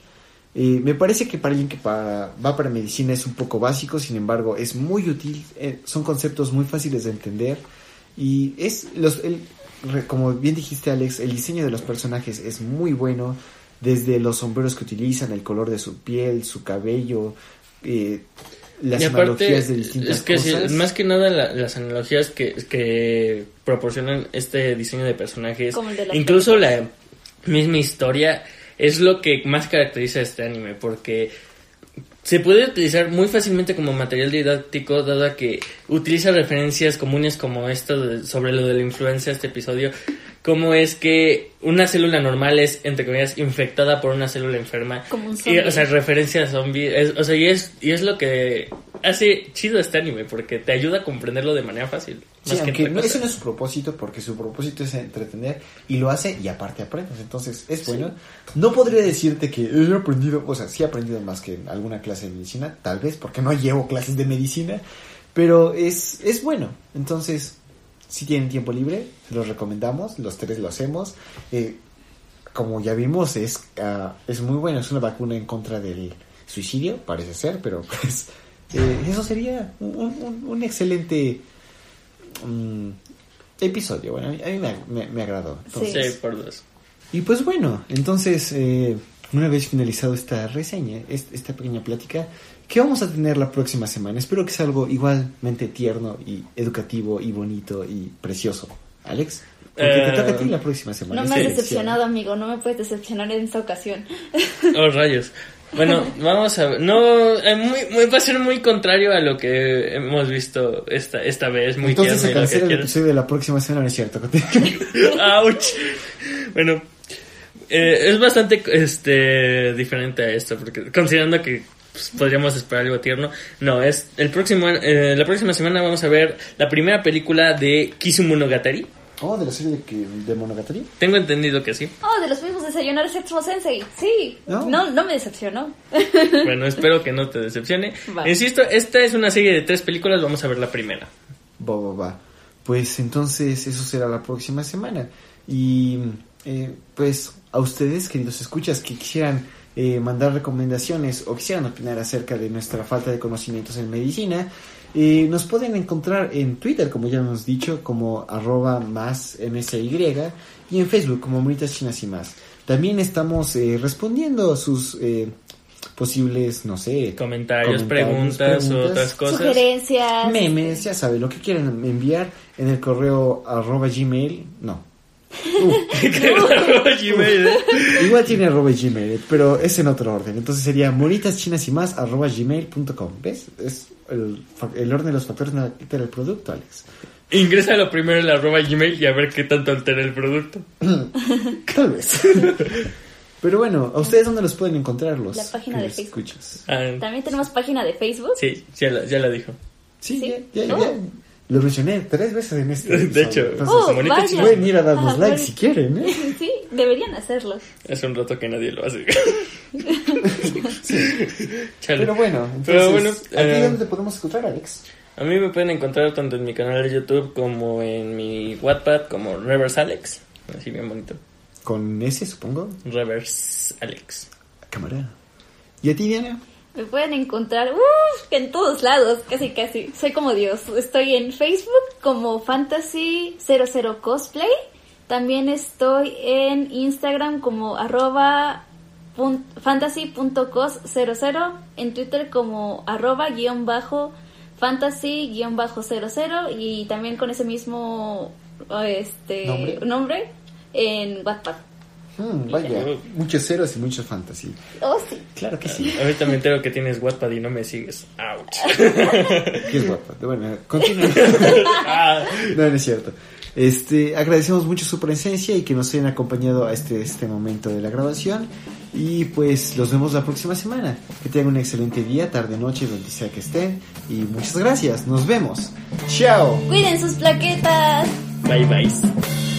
Eh, me parece que para alguien que para- va para medicina es un poco básico, sin embargo, es muy útil. eh, son conceptos muy fáciles de entender. Y es, los, el- re- como bien dijiste, Alex, el diseño de los personajes es muy bueno. Desde los sombreros que utilizan, el color de su piel, su cabello, eh, las aparte, analogías de distintas es que sí, más que nada la- las analogías que, que proporcionan este diseño de personajes, de incluso la misma historia, es lo que más caracteriza a este anime, porque se puede utilizar muy fácilmente como material didáctico, dado que utiliza referencias comunes como esto de- sobre lo de la influencia, este episodio, como es que una célula normal es, entre comillas, infectada por una célula enferma. Como un Y, zombie. o sea, referencia a zombie. es- o sea, y es, y es lo que hace chido este anime, porque te ayuda a comprenderlo de manera fácil. Sí, más que aunque no, eso no es su propósito, porque su propósito es entretener y lo hace y aparte aprendes. Entonces es bueno. No podría decirte que he aprendido, o sea, sí he aprendido más que en alguna clase de medicina, tal vez porque no llevo clases de medicina, pero es, es bueno. Entonces, si tienen tiempo libre, los recomendamos, los tres lo hacemos. Eh, como ya vimos, es, ah, es muy bueno, es una vacuna en contra del suicidio, parece ser, pero pues eh, eso sería un, un- un excelente mm, episodio. Bueno, a mí, a mí me, me- me agradó. Entonces, Sí, por dos. Y pues bueno, entonces, eh, una vez finalizado esta reseña, est- esta pequeña plática, ¿qué vamos a tener la próxima semana? Espero que sea algo igualmente tierno y educativo y bonito y precioso. Alex, porque te Eh, toca a ti la próxima semana. No me has decepcionado, amigo, no me puedes decepcionar en esta ocasión. Oh, rayos. Bueno, vamos a ver. No, eh, muy, muy- va a ser muy contrario a lo que hemos visto esta, esta vez. Muy Entonces se cancela el episodio de la próxima semana, ¿no es cierto? Ouch. Bueno, eh, es bastante este diferente a esto, porque considerando que pues, podríamos esperar algo tierno, no, es el próximo, eh, la próxima semana vamos a ver la primera película de Kisumonogatari. Oh, de la serie de, que- de Monogatari. Tengo entendido que sí. Oh, de los mismos desayunar Setsumo Sensei. Sí. No. No, no, me decepcionó. Bueno, espero que no te decepcione. Va. Insisto, esta es una serie de tres películas, vamos a ver la primera. Va, va, va. Pues entonces eso será la próxima semana. Y eh, pues a ustedes, queridos escuchas, que quisieran eh, mandar recomendaciones o quisieran opinar acerca de nuestra falta de conocimientos en medicina, eh, nos pueden encontrar en Twitter, como ya hemos dicho, como arroba más MSY y en Facebook como Moritas Chinas y más. También estamos eh, respondiendo a sus eh, posibles, no sé, Comentarios, preguntas, otras cosas. Sugerencias. memes, ya saben, lo que quieran enviar en el correo arroba gmail, no. Uh, Gmail, ¿eh? igual tiene arroba gmail, pero es en otro orden. Entonces sería más arroba gmail.com. ¿Ves? Es el, orden de los factores no altera el producto, Alex. Ingresa lo primero en la arroba Gmail y a ver qué tanto altera el producto. Tal vez. Pero bueno, ¿a ustedes dónde los pueden encontrar los La página de Facebook. escuchas? Ah, También tenemos página de Facebook. sí, ya la, ya la dijo. Sí, ¿Sí? Ya, ya, Oh. ya. Lo mencioné tres veces en este De hecho. Entonces, Oh, vaya. pueden ir a darnos Ah, like bueno. si quieren, ¿eh? Sí, deberían hacerlo. Hace un rato que nadie lo hace. Chale. Pero bueno, entonces, Pero bueno, ¿a ti eh, dónde te podemos encontrar, Alex? A mí me pueden encontrar tanto en mi canal de YouTube como en mi Wattpad como Reverse Alex. Así bien bonito. Con ese, supongo. Reverse Alex. Cámara. ¿Y a ti, Diana? Me pueden encontrar uf, en todos lados, casi casi. Soy como Dios. Estoy en Facebook como Fantasy00 Cosplay. También estoy en Instagram como arroba pun- fantasy.cos00. En Twitter como arroba guion bajo fantasy guion bajo 00. Y también con ese mismo este ¿Nombre? nombre en Wattpad. Hmm, vaya, muchos ceros y muchos fantasy. Oh, sí. Claro que sí. Ahorita me entero que tienes Wattpad y no me sigues. Ouch. Qué es guapa. Bueno, continúa. Ah, no, no es cierto. Este, agradecemos mucho su presencia y que nos hayan acompañado a este, este momento de la grabación. Y pues los vemos la próxima semana. Que tengan un excelente día, tarde, noche, donde sea que estén. Y muchas gracias. Nos vemos. Chao. Cuiden sus plaquetas. bye bye.